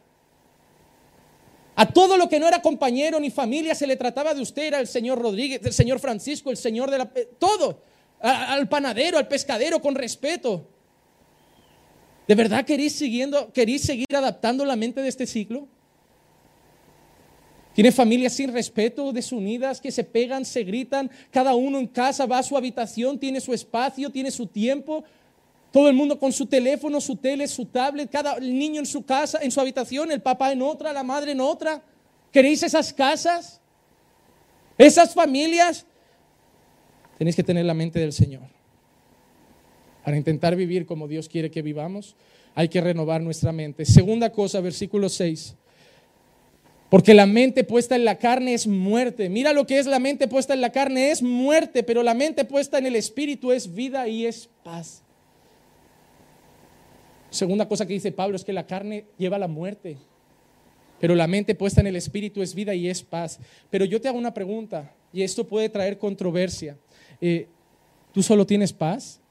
A todo lo que no era compañero ni familia se le trataba de usted, era el señor Rodríguez, el señor Francisco, el señor de la... Eh, todo. al panadero, al pescadero, con respeto. ¿De verdad queréis, siguiendo, queréis seguir adaptando la mente de este siglo? Tiene familias sin respeto, desunidas, que se pegan, se gritan, cada uno en casa va a su habitación, tiene su espacio, tiene su tiempo, todo el mundo con su teléfono, su tele, su tablet, cada niño en su casa, en su habitación, el papá en otra, la madre en otra. ¿Queréis esas casas? Esas familias. Tenéis que tener la mente del Señor. Para intentar vivir como Dios quiere que vivamos, hay que renovar nuestra mente. Segunda cosa, versículo 6. Porque la mente puesta en la carne es muerte. Mira lo que es la mente puesta en la carne, es muerte, pero la mente puesta en el espíritu es vida y es paz. Segunda cosa que dice Pablo es que la carne lleva la muerte, pero la mente puesta en el espíritu es vida y es paz. Pero yo te hago una pregunta, y esto puede traer controversia. Eh, ¿Tú solo tienes paz?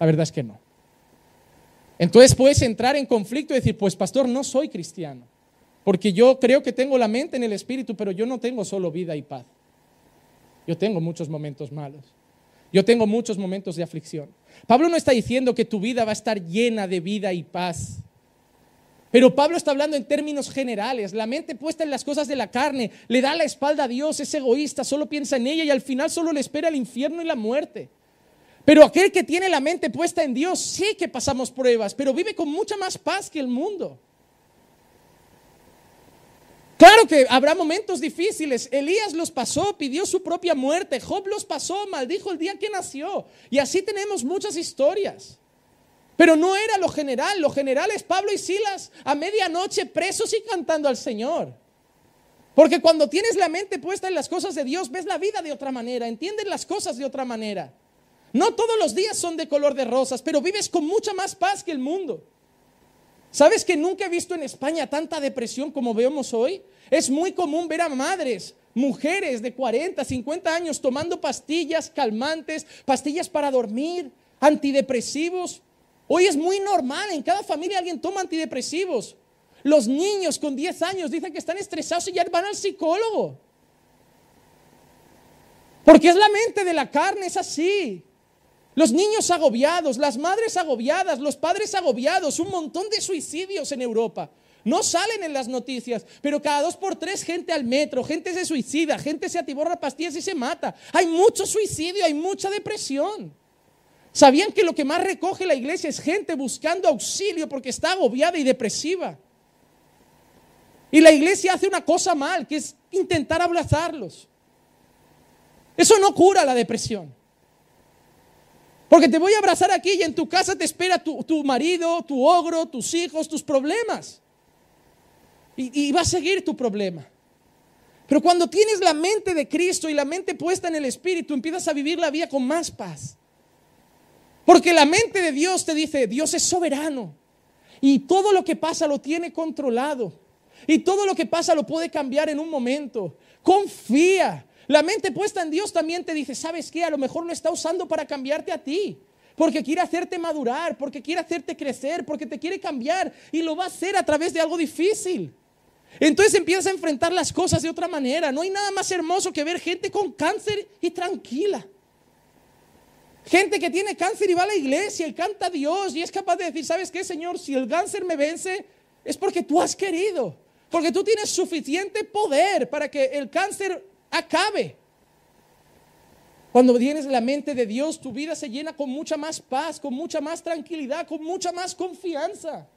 La verdad es que no. Entonces puedes entrar en conflicto y decir, pues pastor, no soy cristiano, porque yo creo que tengo la mente en el espíritu, pero yo no tengo solo vida y paz. Yo tengo muchos momentos malos. Yo tengo muchos momentos de aflicción. Pablo no está diciendo que tu vida va a estar llena de vida y paz. Pero Pablo está hablando en términos generales. La mente puesta en las cosas de la carne le da la espalda a Dios, es egoísta, solo piensa en ella y al final solo le espera el infierno y la muerte. Pero aquel que tiene la mente puesta en Dios, sí que pasamos pruebas, pero vive con mucha más paz que el mundo. Claro que habrá momentos difíciles. Elías los pasó, pidió su propia muerte. Job los pasó, maldijo el día que nació. Y así tenemos muchas historias. Pero no era lo general. Lo general es Pablo y Silas a medianoche presos y cantando al Señor. Porque cuando tienes la mente puesta en las cosas de Dios, ves la vida de otra manera, entiendes las cosas de otra manera. No todos los días son de color de rosas, pero vives con mucha más paz que el mundo. ¿Sabes que nunca he visto en España tanta depresión como vemos hoy? Es muy común ver a madres, mujeres de 40, 50 años tomando pastillas calmantes, pastillas para dormir, antidepresivos. Hoy es muy normal, en cada familia alguien toma antidepresivos. Los niños con 10 años dicen que están estresados y ya van al psicólogo. Porque es la mente de la carne, es así. Los niños agobiados, las madres agobiadas, los padres agobiados, un montón de suicidios en Europa. No salen en las noticias, pero cada dos por tres gente al metro, gente se suicida, gente se atiborra pastillas y se mata. Hay mucho suicidio, hay mucha depresión. ¿Sabían que lo que más recoge la iglesia es gente buscando auxilio porque está agobiada y depresiva? Y la iglesia hace una cosa mal, que es intentar abrazarlos. Eso no cura la depresión. Porque te voy a abrazar aquí y en tu casa te espera tu, marido, tu ogro, tus hijos, tus problemas. Y, y va a seguir tu problema. Pero cuando tienes la mente de Cristo y la mente puesta en el Espíritu, empiezas a vivir la vida con más paz. Porque la mente de Dios te dice, Dios es soberano. Y todo lo que pasa lo tiene controlado. Y todo lo que pasa lo puede cambiar en un momento. Confía. La mente puesta en Dios también te dice, ¿sabes qué? A lo mejor lo está usando para cambiarte a ti. Porque quiere hacerte madurar, porque quiere hacerte crecer, porque te quiere cambiar. Y lo va a hacer a través de algo difícil. Entonces empiezas a enfrentar las cosas de otra manera. No hay nada más hermoso que ver gente con cáncer y tranquila. Gente que tiene cáncer y va a la iglesia y canta a Dios y es capaz de decir, ¿sabes qué, Señor? Si el cáncer me vence, es porque tú has querido. Porque tú tienes suficiente poder para que el cáncer acabe. Cuando tienes la mente de Dios, tu vida se llena con mucha más paz, con mucha más tranquilidad, con mucha más confianza.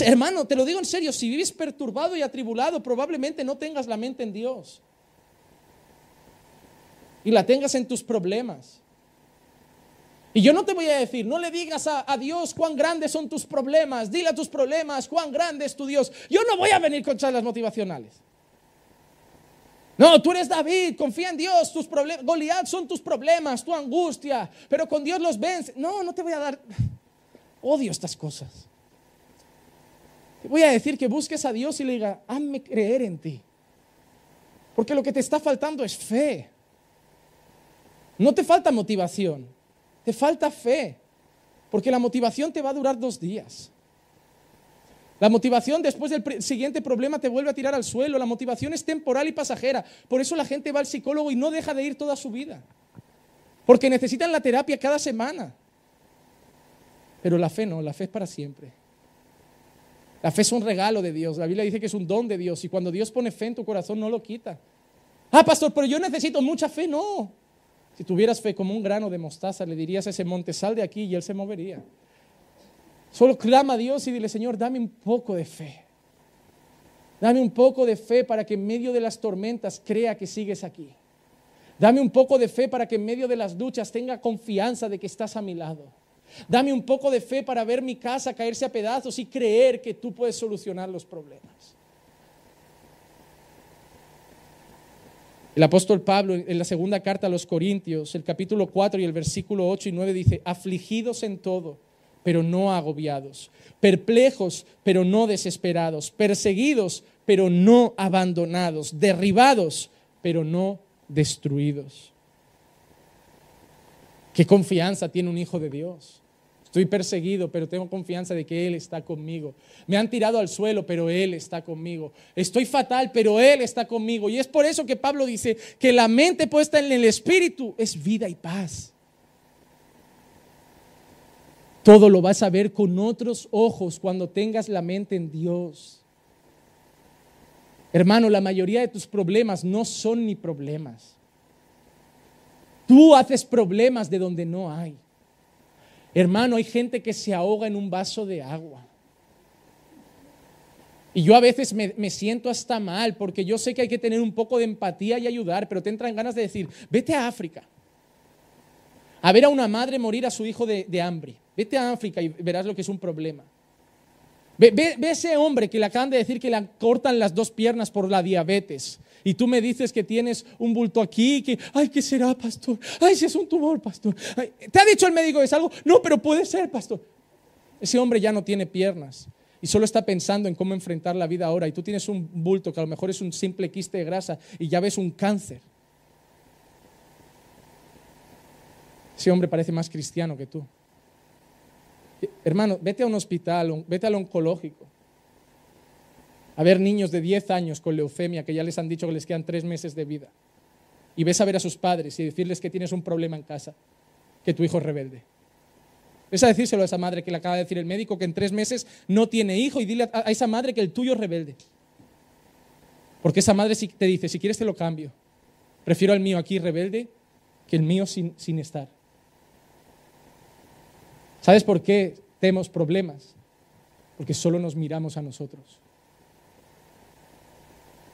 Hermano, te lo digo en serio, si vives perturbado y atribulado, probablemente no tengas la mente en Dios. Y la tengas en tus problemas. Y yo no te voy a decir, no le digas a, a, Dios cuán grandes son tus problemas, dile a tus problemas cuán grande es tu Dios. Yo no voy a venir con charlas motivacionales. No, tú eres David, confía en Dios, tus problemas, son tus problemas, tu angustia, pero con Dios los vence. No, no te voy a dar, odio estas cosas. Te voy a decir que busques a Dios y le diga, hazme creer en ti. Porque lo que te está faltando es fe. No te falta motivación, te falta fe. Porque la motivación te va a durar dos días. La motivación después del siguiente problema te vuelve a tirar al suelo. La motivación es temporal y pasajera. Por eso la gente va al psicólogo y no deja de ir toda su vida. Porque necesitan la terapia cada semana. Pero la fe no, la fe es para siempre. La fe es un regalo de Dios. La Biblia dice que es un don de Dios. Y cuando Dios pone fe en tu corazón, no lo quita. Ah, pastor, pero yo necesito mucha fe. No. Si tuvieras fe como un grano de mostaza, le dirías a ese monte, sal de aquí y él se movería. Solo clama a Dios y dile, Señor, dame un poco de fe. Dame un poco de fe para que en medio de las tormentas crea que sigues aquí. Dame un poco de fe para que en medio de las duchas tenga confianza de que estás a mi lado. Dame un poco de fe para ver mi casa caerse a pedazos y creer que tú puedes solucionar los problemas. El apóstol Pablo en la segunda carta a los Corintios, el capítulo 4 y el versículo 8 y 9 dice, afligidos en todo pero no agobiados, perplejos, pero no desesperados, perseguidos, pero no abandonados, derribados, pero no destruidos. ¿Qué confianza tiene un hijo de Dios? Estoy perseguido, pero tengo confianza de que Él está conmigo. Me han tirado al suelo, pero Él está conmigo. Estoy fatal, pero Él está conmigo. Y es por eso que Pablo dice que la mente puesta en el Espíritu es vida y paz. Todo lo vas a ver con otros ojos cuando tengas la mente en Dios. Hermano, la mayoría de tus problemas no son ni problemas. Tú haces problemas de donde no hay. Hermano, hay gente que se ahoga en un vaso de agua. Y yo a veces me, siento hasta mal porque yo sé que hay que tener un poco de empatía y ayudar, pero te entran ganas de decir, vete a África a ver a una madre morir a su hijo de, hambre. Vete a África y verás lo que es un problema. Ve, ve, ese hombre que le acaban de decir que le cortan las dos piernas por la diabetes. Y tú me dices que tienes un bulto aquí, que, ay, ¿qué será, pastor? Ay, si es un tumor, pastor. ¿Te ha dicho el médico es algo? No, pero puede ser, pastor. Ese hombre ya no tiene piernas y solo está pensando en cómo enfrentar la vida ahora. Y tú tienes un bulto que a lo mejor es un simple quiste de grasa y ya ves un cáncer. Ese hombre parece más cristiano que tú. Hermano, vete a un hospital, vete al oncológico. A ver niños de 10 años con leucemia que ya les han dicho que les quedan tres meses de vida. Y ves a ver a sus padres y decirles que tienes un problema en casa, que tu hijo es rebelde. Ves a decírselo a esa madre que le acaba de decir el médico que en tres meses no tiene hijo y dile a esa madre que el tuyo es rebelde. Porque esa madre te dice, si quieres te lo cambio. Prefiero al mío aquí rebelde que el mío sin, sin estar. ¿Sabes por qué tenemos problemas? Porque solo nos miramos a nosotros.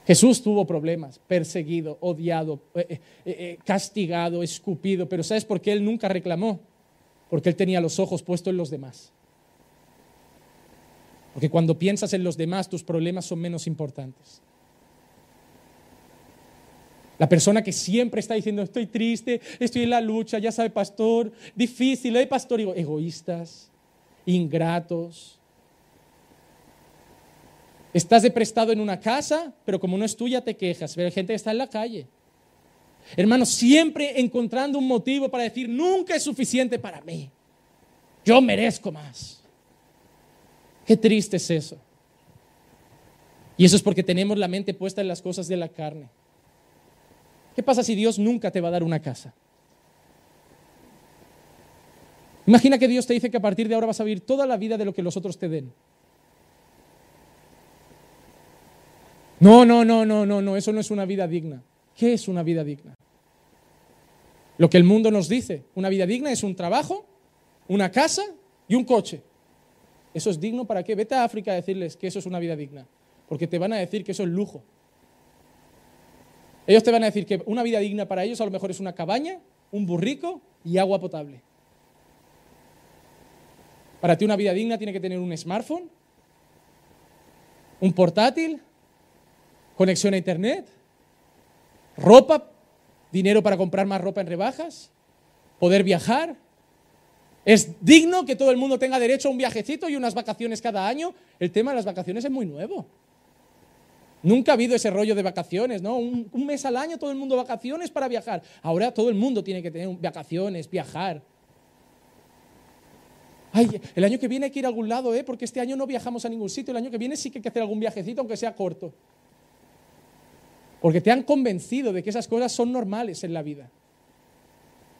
Jesús tuvo problemas, perseguido, odiado, eh, eh, eh, castigado, escupido, pero ¿sabes por qué él nunca reclamó? Porque él tenía los ojos puestos en los demás. Porque cuando piensas en los demás, tus problemas son menos importantes. La persona que siempre está diciendo, estoy triste, estoy en la lucha, ya sabe, pastor, difícil, ¿eh, pastor? Digo, egoístas, ingratos. Estás de prestado en una casa, pero como no es tuya te quejas. Pero hay gente que está en la calle. Hermano, siempre encontrando un motivo para decir, nunca es suficiente para mí. Yo merezco más. Qué triste es eso. Y eso es porque tenemos la mente puesta en las cosas de la carne. ¿Qué pasa si Dios nunca te va a dar una casa? Imagina que Dios te dice que a partir de ahora vas a vivir toda la vida de lo que los otros te den. No, no, no, no, no, no, eso no es una vida digna. ¿Qué es una vida digna? Lo que el mundo nos dice, una vida digna es un trabajo, una casa y un coche. ¿Eso es digno para qué? Vete a África a decirles que eso es una vida digna, porque te van a decir que eso es lujo. Ellos te van a decir que una vida digna para ellos a lo mejor es una cabaña, un burrico y agua potable. Para ti una vida digna tiene que tener un smartphone, un portátil, conexión a internet, ropa, dinero para comprar más ropa en rebajas, poder viajar. Es digno que todo el mundo tenga derecho a un viajecito y unas vacaciones cada año. El tema de las vacaciones es muy nuevo. Nunca ha habido ese rollo de vacaciones, ¿no? Un, mes al año todo el mundo vacaciones para viajar. Ahora todo el mundo tiene que tener vacaciones, viajar. Ay, el año que viene hay que ir a algún lado, ¿eh? porque este año no viajamos a ningún sitio. El año que viene sí que hay que hacer algún viajecito, aunque sea corto. Porque te han convencido de que esas cosas son normales en la vida.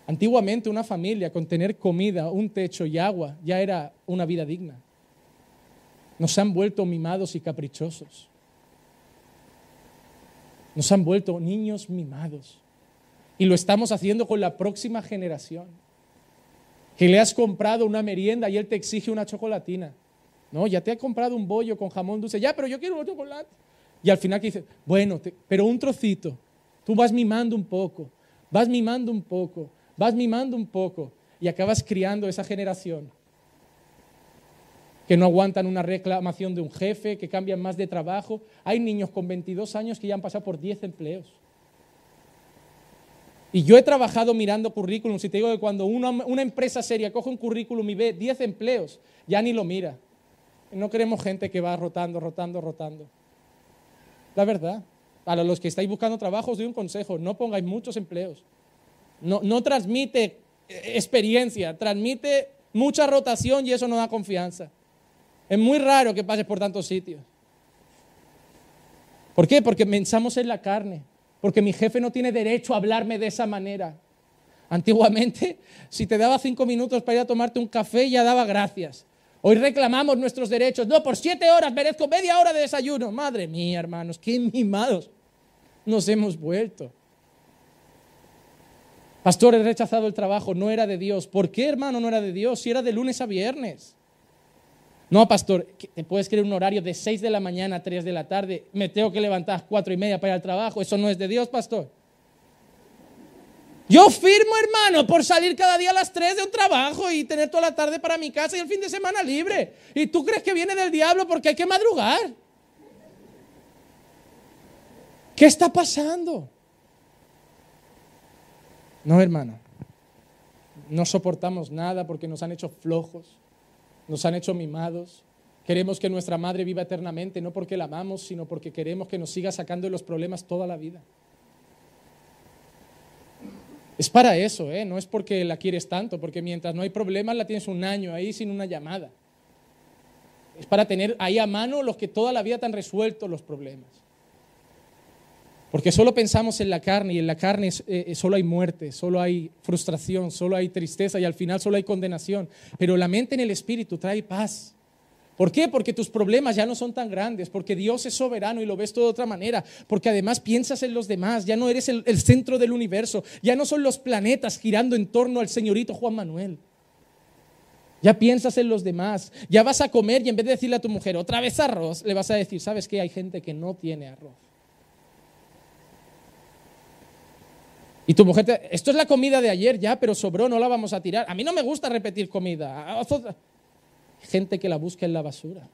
Antiguamente una familia con tener comida, un techo y agua ya era una vida digna. Nos han vuelto mimados y caprichosos. Nos han vuelto niños mimados. Y lo estamos haciendo con la próxima generación. Que le has comprado una merienda y él te exige una chocolatina. No, ya te ha comprado un bollo con jamón dulce. Ya, pero yo quiero un chocolate. Y al final que dice, bueno, pero un trocito. Tú vas mimando un poco, vas mimando un poco, vas mimando un poco y acabas criando esa generación que no aguantan una reclamación de un jefe, que cambian más de trabajo. Hay niños con 22 años que ya han pasado por 10 empleos. Y yo he trabajado mirando currículums y te digo que cuando una, una empresa seria coge un currículum y ve 10 empleos, ya ni lo mira. No queremos gente que va rotando, rotando, rotando. La verdad. Para los que estáis buscando trabajo, os doy un consejo, no pongáis muchos empleos. No, no transmite eh, experiencia, transmite mucha rotación y eso no da confianza. Es muy raro que pases por tantos sitios. ¿Por qué? Porque pensamos en la carne, porque mi jefe no tiene derecho a hablarme de esa manera. Antiguamente, si te daba cinco minutos para ir a tomarte un café, ya daba gracias. Hoy reclamamos nuestros derechos. No, por siete horas merezco media hora de desayuno. Madre mía, hermanos, qué mimados nos hemos vuelto. Pastor, he rechazado el trabajo, no era de Dios. ¿Por qué, hermano, no era de Dios? Si era de lunes a viernes. No, pastor, te puedes creer un horario de 6 de la mañana a 3 de la tarde. Me tengo que levantar a las 4 y media para ir al trabajo. Eso no es de Dios, pastor. Yo firmo, hermano, por salir cada día a las 3 de un trabajo y tener toda la tarde para mi casa y el fin de semana libre. ¿Y tú crees que viene del diablo porque hay que madrugar? ¿Qué está pasando? No, hermano. No soportamos nada porque nos han hecho flojos, nos han hecho mimados. Queremos que nuestra madre viva eternamente, no porque la amamos, sino porque queremos que nos siga sacando de los problemas toda la vida. Es para eso, ¿eh? no es porque la quieres tanto, porque mientras no hay problemas la tienes un año ahí sin una llamada. Es para tener ahí a mano los que toda la vida te han resuelto los problemas. Porque solo pensamos en la carne y en la carne eh, solo hay muerte, solo hay frustración, solo hay tristeza y al final solo hay condenación. Pero la mente en el espíritu trae paz. ¿Por qué? Porque tus problemas ya no son tan grandes, porque Dios es soberano y lo ves todo de otra manera, porque además piensas en los demás, ya no eres el, centro del universo, ya no son los planetas girando en torno al señorito Juan Manuel. Ya piensas en los demás, ya vas a comer y en vez de decirle a tu mujer otra vez arroz, le vas a decir, ¿sabes qué? Hay gente que no tiene arroz. Y tu mujer, te, esto es la comida de ayer ya, pero sobró, no la vamos a tirar. A mí no me gusta repetir comida gente que la busca en la basura.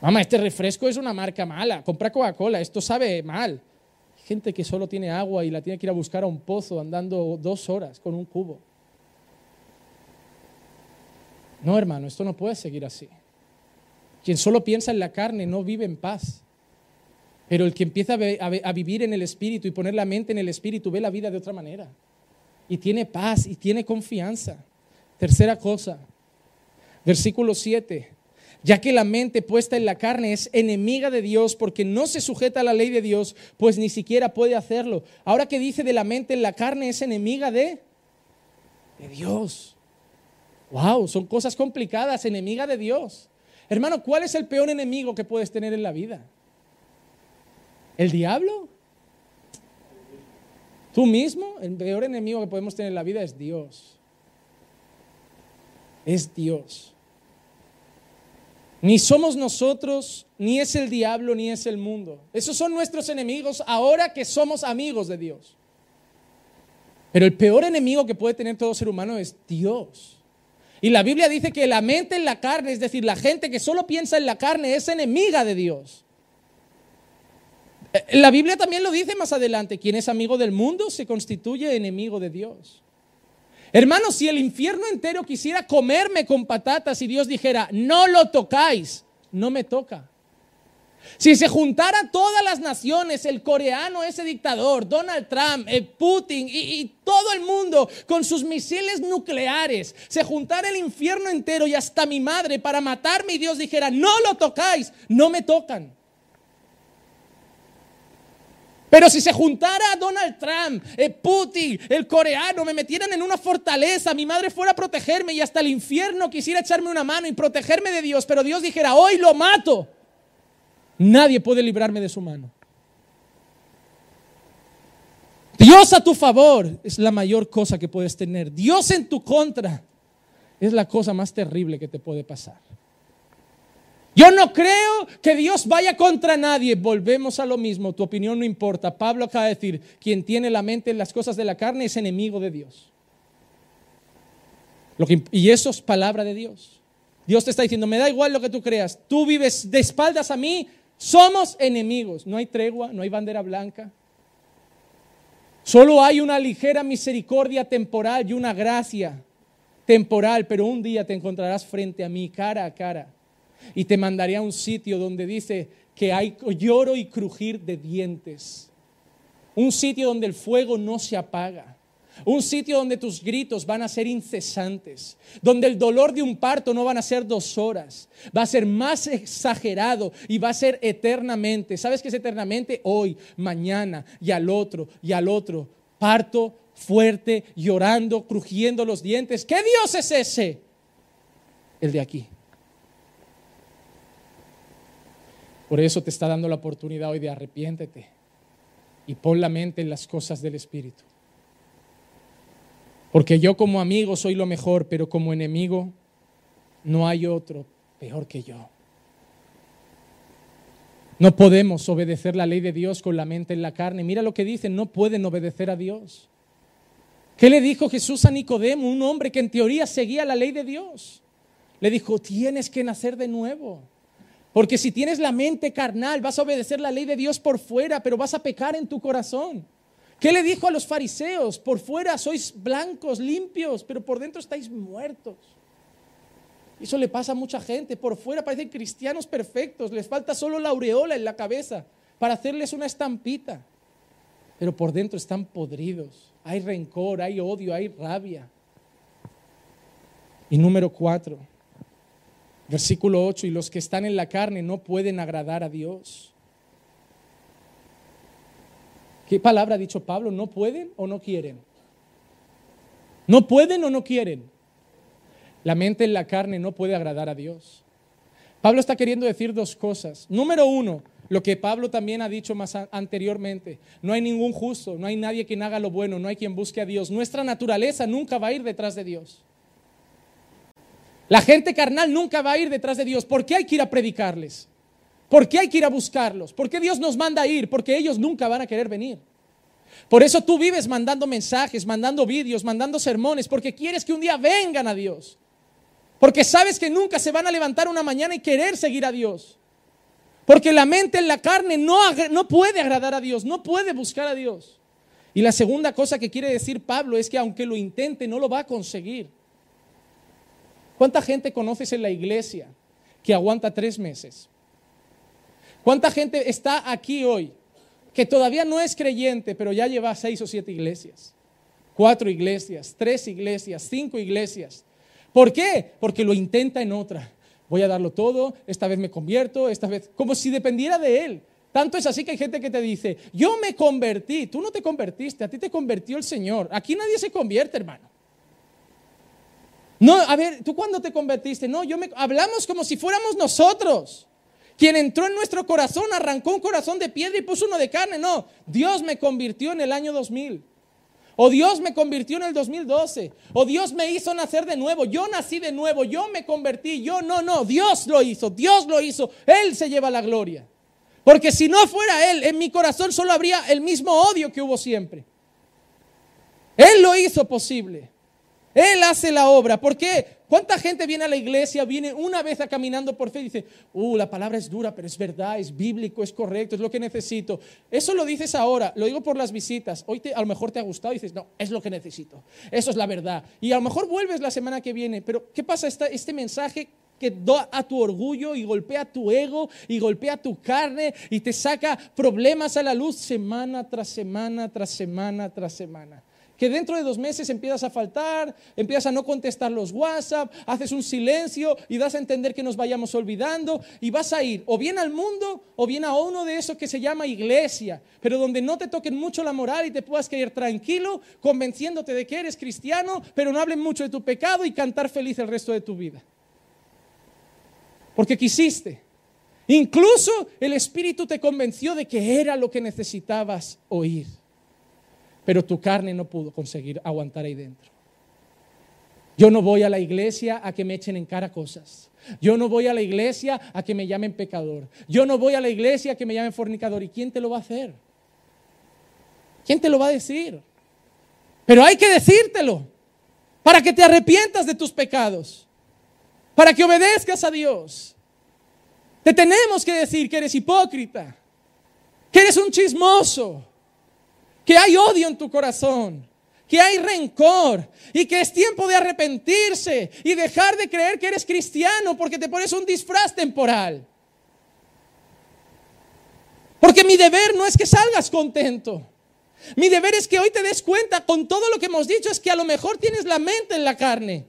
Mamá, este refresco es una marca mala. Compra Coca-Cola, esto sabe mal. Gente que solo tiene agua y la tiene que ir a buscar a un pozo andando dos horas con un cubo. No, hermano, esto no puede seguir así. Quien solo piensa en la carne no vive en paz. Pero el que empieza a, vivir en el espíritu y poner la mente en el espíritu ve la vida de otra manera. Y tiene paz y tiene confianza. Tercera cosa, versículo 7. Ya que la mente puesta en la carne es enemiga de Dios porque no se sujeta a la ley de Dios, pues ni siquiera puede hacerlo. Ahora que dice de la mente en la carne es enemiga de, de Dios. Wow, son cosas complicadas, enemiga de Dios. Hermano, ¿cuál es el peor enemigo que puedes tener en la vida? ¿El diablo? ¿Tú mismo? El peor enemigo que podemos tener en la vida es Dios es Dios. Ni somos nosotros, ni es el diablo, ni es el mundo. Esos son nuestros enemigos ahora que somos amigos de Dios. Pero el peor enemigo que puede tener todo ser humano es Dios. Y la Biblia dice que la mente en la carne, es decir, la gente que solo piensa en la carne, es enemiga de Dios. Eh, la Biblia también lo dice más adelante, quien es amigo del mundo se constituye enemigo de Dios. Hermanos, si el infierno entero quisiera comerme con patatas y Dios dijera, no lo tocáis, no me toca. Si se juntaran todas las naciones, el coreano, ese dictador, Donald Trump, el Putin y, y, todo el mundo con sus misiles nucleares, se juntara el infierno entero y hasta mi madre para matarme y Dios dijera, no lo tocáis, no me tocan. Pero si se juntara Donald Trump, eh, Putin, el coreano, me metieran en una fortaleza, mi madre fuera a protegerme y hasta el infierno quisiera echarme una mano y protegerme de Dios, pero Dios dijera, hoy lo mato, nadie puede librarme de su mano. Dios a tu favor es la mayor cosa que puedes tener. Dios en tu contra es la cosa más terrible que te puede pasar. Yo no creo que Dios vaya contra nadie. Volvemos a lo mismo, tu opinión no importa. Pablo acaba de decir, quien tiene la mente en las cosas de la carne es enemigo de Dios. y eso es palabra de Dios. Dios te está diciendo, me da igual lo que tú creas, tú vives de espaldas a mí, somos enemigos. No hay tregua, no hay bandera blanca. Solo hay una ligera misericordia temporal y una gracia temporal, pero un día te encontrarás frente a mí, cara a cara y te mandaré a un sitio donde dice que hay lloro y crujir de dientes. Un sitio donde el fuego no se apaga. Un sitio donde tus gritos van a ser incesantes, donde el dolor de un parto no van a ser dos horas, va a ser más exagerado y va a ser eternamente. ¿Sabes qué es eternamente? Hoy, mañana y al otro y al otro. Parto fuerte, llorando, crujiendo los dientes. ¿Qué Dios es ese? El de aquí. Por eso te está dando la oportunidad hoy de arrepiéntete y pon la mente en las cosas del Espíritu. Porque yo como amigo soy lo mejor, pero como enemigo no hay otro peor que yo. No podemos obedecer la ley de Dios con la mente en la carne. Mira lo que dicen, no pueden obedecer a Dios. ¿Qué le dijo Jesús a Nicodemo, un hombre que en teoría seguía la ley de Dios? Le dijo, tienes que nacer de nuevo. Porque si tienes la mente carnal, vas a obedecer la ley de Dios por fuera, pero vas a pecar en tu corazón. ¿Qué le dijo a los fariseos? Por fuera sois blancos, limpios, pero por dentro estáis muertos. Eso le pasa a mucha gente. Por fuera parecen cristianos perfectos, les falta solo la aureola en la cabeza para hacerles una estampita. Pero por dentro están podridos. Hay rencor, hay odio, hay rabia. Y número cuatro, Versículo 8, y los que están en la carne no pueden agradar a Dios. ¿Qué palabra ha dicho Pablo? ¿No pueden o no quieren? ¿No pueden o no quieren? La mente en la carne no puede agradar a Dios. Pablo está queriendo decir dos cosas. Número uno, lo que Pablo también ha dicho más anteriormente. No hay ningún justo, no hay nadie quien haga lo bueno, no hay quien busque a Dios. Nuestra naturaleza nunca va a ir detrás de Dios. La gente carnal nunca va a ir detrás de Dios. ¿Por qué hay que ir a predicarles? ¿Por qué hay que ir a buscarlos? ¿Por qué Dios nos manda a ir? Porque ellos nunca van a querer venir. Por eso tú vives mandando mensajes, mandando vídeos, mandando sermones, porque quieres que un día vengan a Dios. Porque sabes que nunca se van a levantar una mañana y querer seguir a Dios. Porque la mente en la carne no, no puede agradar a Dios, no puede buscar a Dios. Y la segunda cosa que quiere decir Pablo es que aunque lo intente, no lo va a conseguir. ¿Cuánta gente conoces en la iglesia que aguanta tres meses? ¿Cuánta gente está aquí hoy que todavía no es creyente, pero ya lleva seis o siete iglesias? Cuatro iglesias, tres iglesias, cinco iglesias. ¿Por qué? Porque lo intenta en otra. Voy a darlo todo, esta vez me convierto, esta vez, como si dependiera de él. Tanto es así que hay gente que te dice, yo me convertí, tú no te convertiste, a ti te convirtió el Señor. Aquí nadie se convierte, hermano. No, a ver, ¿tú cuándo te convertiste? No, yo me hablamos como si fuéramos nosotros. Quien entró en nuestro corazón arrancó un corazón de piedra y puso uno de carne. No, Dios me convirtió en el año 2000. O Dios me convirtió en el 2012. O Dios me hizo nacer de nuevo. Yo nací de nuevo. Yo me convertí. Yo no, no. Dios lo hizo. Dios lo hizo. Él se lleva la gloria. Porque si no fuera Él, en mi corazón solo habría el mismo odio que hubo siempre. Él lo hizo posible. Él hace la obra. ¿Por qué? ¿Cuánta gente viene a la iglesia, viene una vez a caminando por fe y dice, uh, la palabra es dura, pero es verdad, es bíblico, es correcto, es lo que necesito? Eso lo dices ahora, lo digo por las visitas. Hoy a lo mejor te ha gustado y dices, no, es lo que necesito. Eso es la verdad. Y a lo mejor vuelves la semana que viene, pero ¿qué pasa? este mensaje que da a tu orgullo y golpea tu ego y golpea tu carne y te saca problemas a la luz semana tras semana, tras semana, tras semana que dentro de dos meses empiezas a faltar, empiezas a no contestar los WhatsApp, haces un silencio y das a entender que nos vayamos olvidando y vas a ir o bien al mundo o bien a uno de esos que se llama iglesia, pero donde no te toquen mucho la moral y te puedas quedar tranquilo, convenciéndote de que eres cristiano, pero no hablen mucho de tu pecado y cantar feliz el resto de tu vida. Porque quisiste. Incluso el Espíritu te convenció de que era lo que necesitabas oír pero tu carne no pudo conseguir aguantar ahí dentro. Yo no voy a la iglesia a que me echen en cara cosas. Yo no voy a la iglesia a que me llamen pecador. Yo no voy a la iglesia a que me llamen fornicador. ¿Y quién te lo va a hacer? ¿Quién te lo va a decir? Pero hay que decírtelo para que te arrepientas de tus pecados, para que obedezcas a Dios. Te tenemos que decir que eres hipócrita, que eres un chismoso, que hay odio en tu corazón, que hay rencor y que es tiempo de arrepentirse y dejar de creer que eres cristiano porque te pones un disfraz temporal. Porque mi deber no es que salgas contento. Mi deber es que hoy te des cuenta con todo lo que hemos dicho, es que a lo mejor tienes la mente en la carne.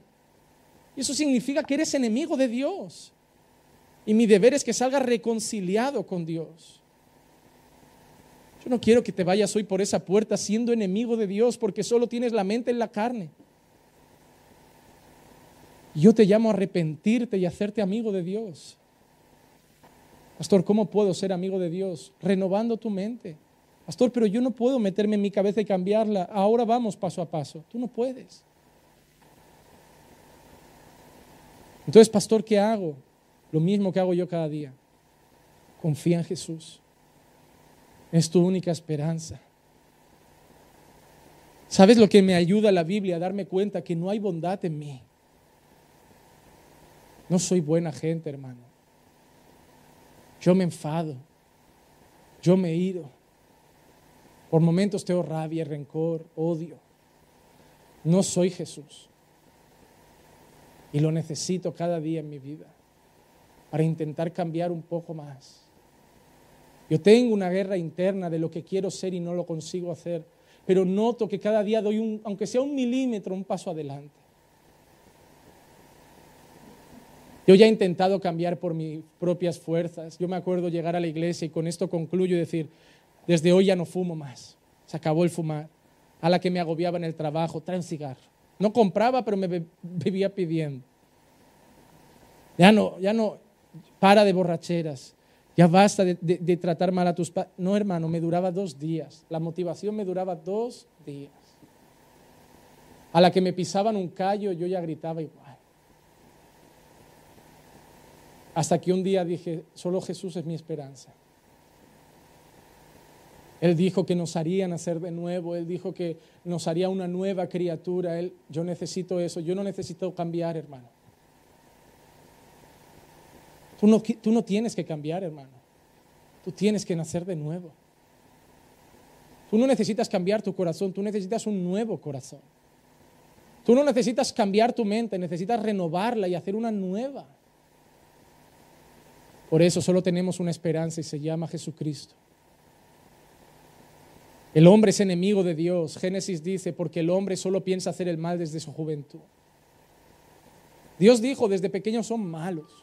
Y eso significa que eres enemigo de Dios. Y mi deber es que salgas reconciliado con Dios. Yo no quiero que te vayas hoy por esa puerta siendo enemigo de Dios porque solo tienes la mente en la carne. Yo te llamo a arrepentirte y hacerte amigo de Dios. Pastor, ¿cómo puedo ser amigo de Dios? Renovando tu mente. Pastor, pero yo no puedo meterme en mi cabeza y cambiarla. Ahora vamos paso a paso. Tú no puedes. Entonces, pastor, ¿qué hago? Lo mismo que hago yo cada día. Confía en Jesús. Es tu única esperanza. ¿Sabes lo que me ayuda la Biblia a darme cuenta que no hay bondad en mí? No soy buena gente, hermano. Yo me enfado. Yo me iro. Por momentos tengo rabia, rencor, odio. No soy Jesús. Y lo necesito cada día en mi vida para intentar cambiar un poco más. Yo tengo una guerra interna de lo que quiero ser y no lo consigo hacer, pero noto que cada día doy un, aunque sea un milímetro, un paso adelante. Yo ya he intentado cambiar por mis propias fuerzas. Yo me acuerdo llegar a la iglesia y con esto concluyo y decir, desde hoy ya no fumo más. Se acabó el fumar. A la que me agobiaba en el trabajo, trae un cigarro. No compraba, pero me bebía pidiendo. Ya no, ya no, para de borracheras. Ya basta de, tratar mal a tus padres. No, hermano, me duraba dos días. La motivación me duraba dos días. A la que me pisaban un callo, yo ya gritaba igual. Hasta que un día dije, solo Jesús es mi esperanza. Él dijo que nos haría nacer de nuevo, Él dijo que nos haría una nueva criatura. Él, yo necesito eso, yo no necesito cambiar, hermano. Tú no, tienes que cambiar, hermano. Tú tienes que nacer de nuevo. Tú no necesitas cambiar tu corazón, tú necesitas un nuevo corazón. Tú no necesitas cambiar tu mente, necesitas renovarla y hacer una nueva. Por eso solo tenemos una esperanza y se llama Jesucristo. El hombre es enemigo de Dios. Génesis dice, porque el hombre solo piensa hacer el mal desde su juventud. Dios dijo, desde pequeños son malos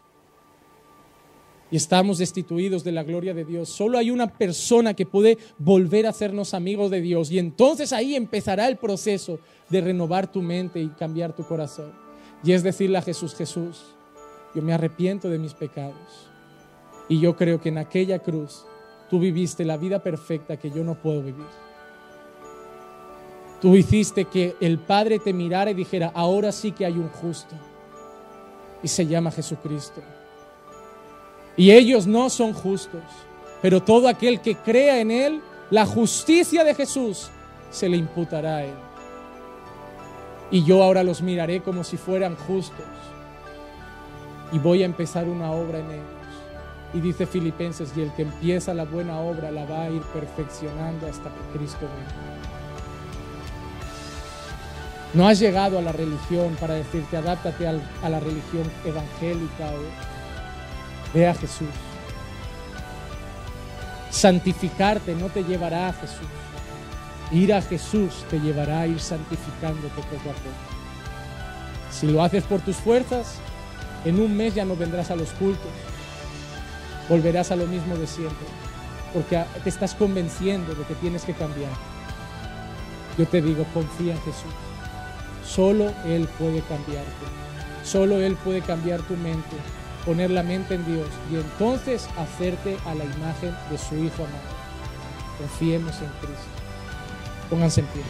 y estamos destituidos de la gloria de Dios. Solo hay una persona que puede volver a hacernos amigos de Dios y entonces ahí empezará el proceso de renovar tu mente y cambiar tu corazón. Y es decirle a Jesús, Jesús, yo me arrepiento de mis pecados y yo creo que en aquella cruz tú viviste la vida perfecta que yo no puedo vivir. Tú hiciste que el Padre te mirara y dijera, ahora sí que hay un justo. Y se llama Jesucristo. Y ellos no son justos. Pero todo aquel que crea en Él, la justicia de Jesús se le imputará a Él. Y yo ahora los miraré como si fueran justos. Y voy a empezar una obra en ellos. Y dice Filipenses, y el que empieza la buena obra la va a ir perfeccionando hasta que Cristo venga. No has llegado a la religión para decirte, adáptate a la religión evangélica o ve a Jesús. Santificarte no te llevará a Jesús. Ir a Jesús te llevará a ir santificándote poco a poco. Si lo haces por tus fuerzas, en un mes ya no vendrás a los cultos. Volverás a lo mismo de siempre, porque te estás convenciendo de que tienes que cambiar. Yo te digo, confía en Jesús. Solo Él puede cambiarte. Solo Él puede cambiar tu mente, poner la mente en Dios y entonces hacerte a la imagen de su Hijo amado. Confiemos en Cristo. Pónganse en pie.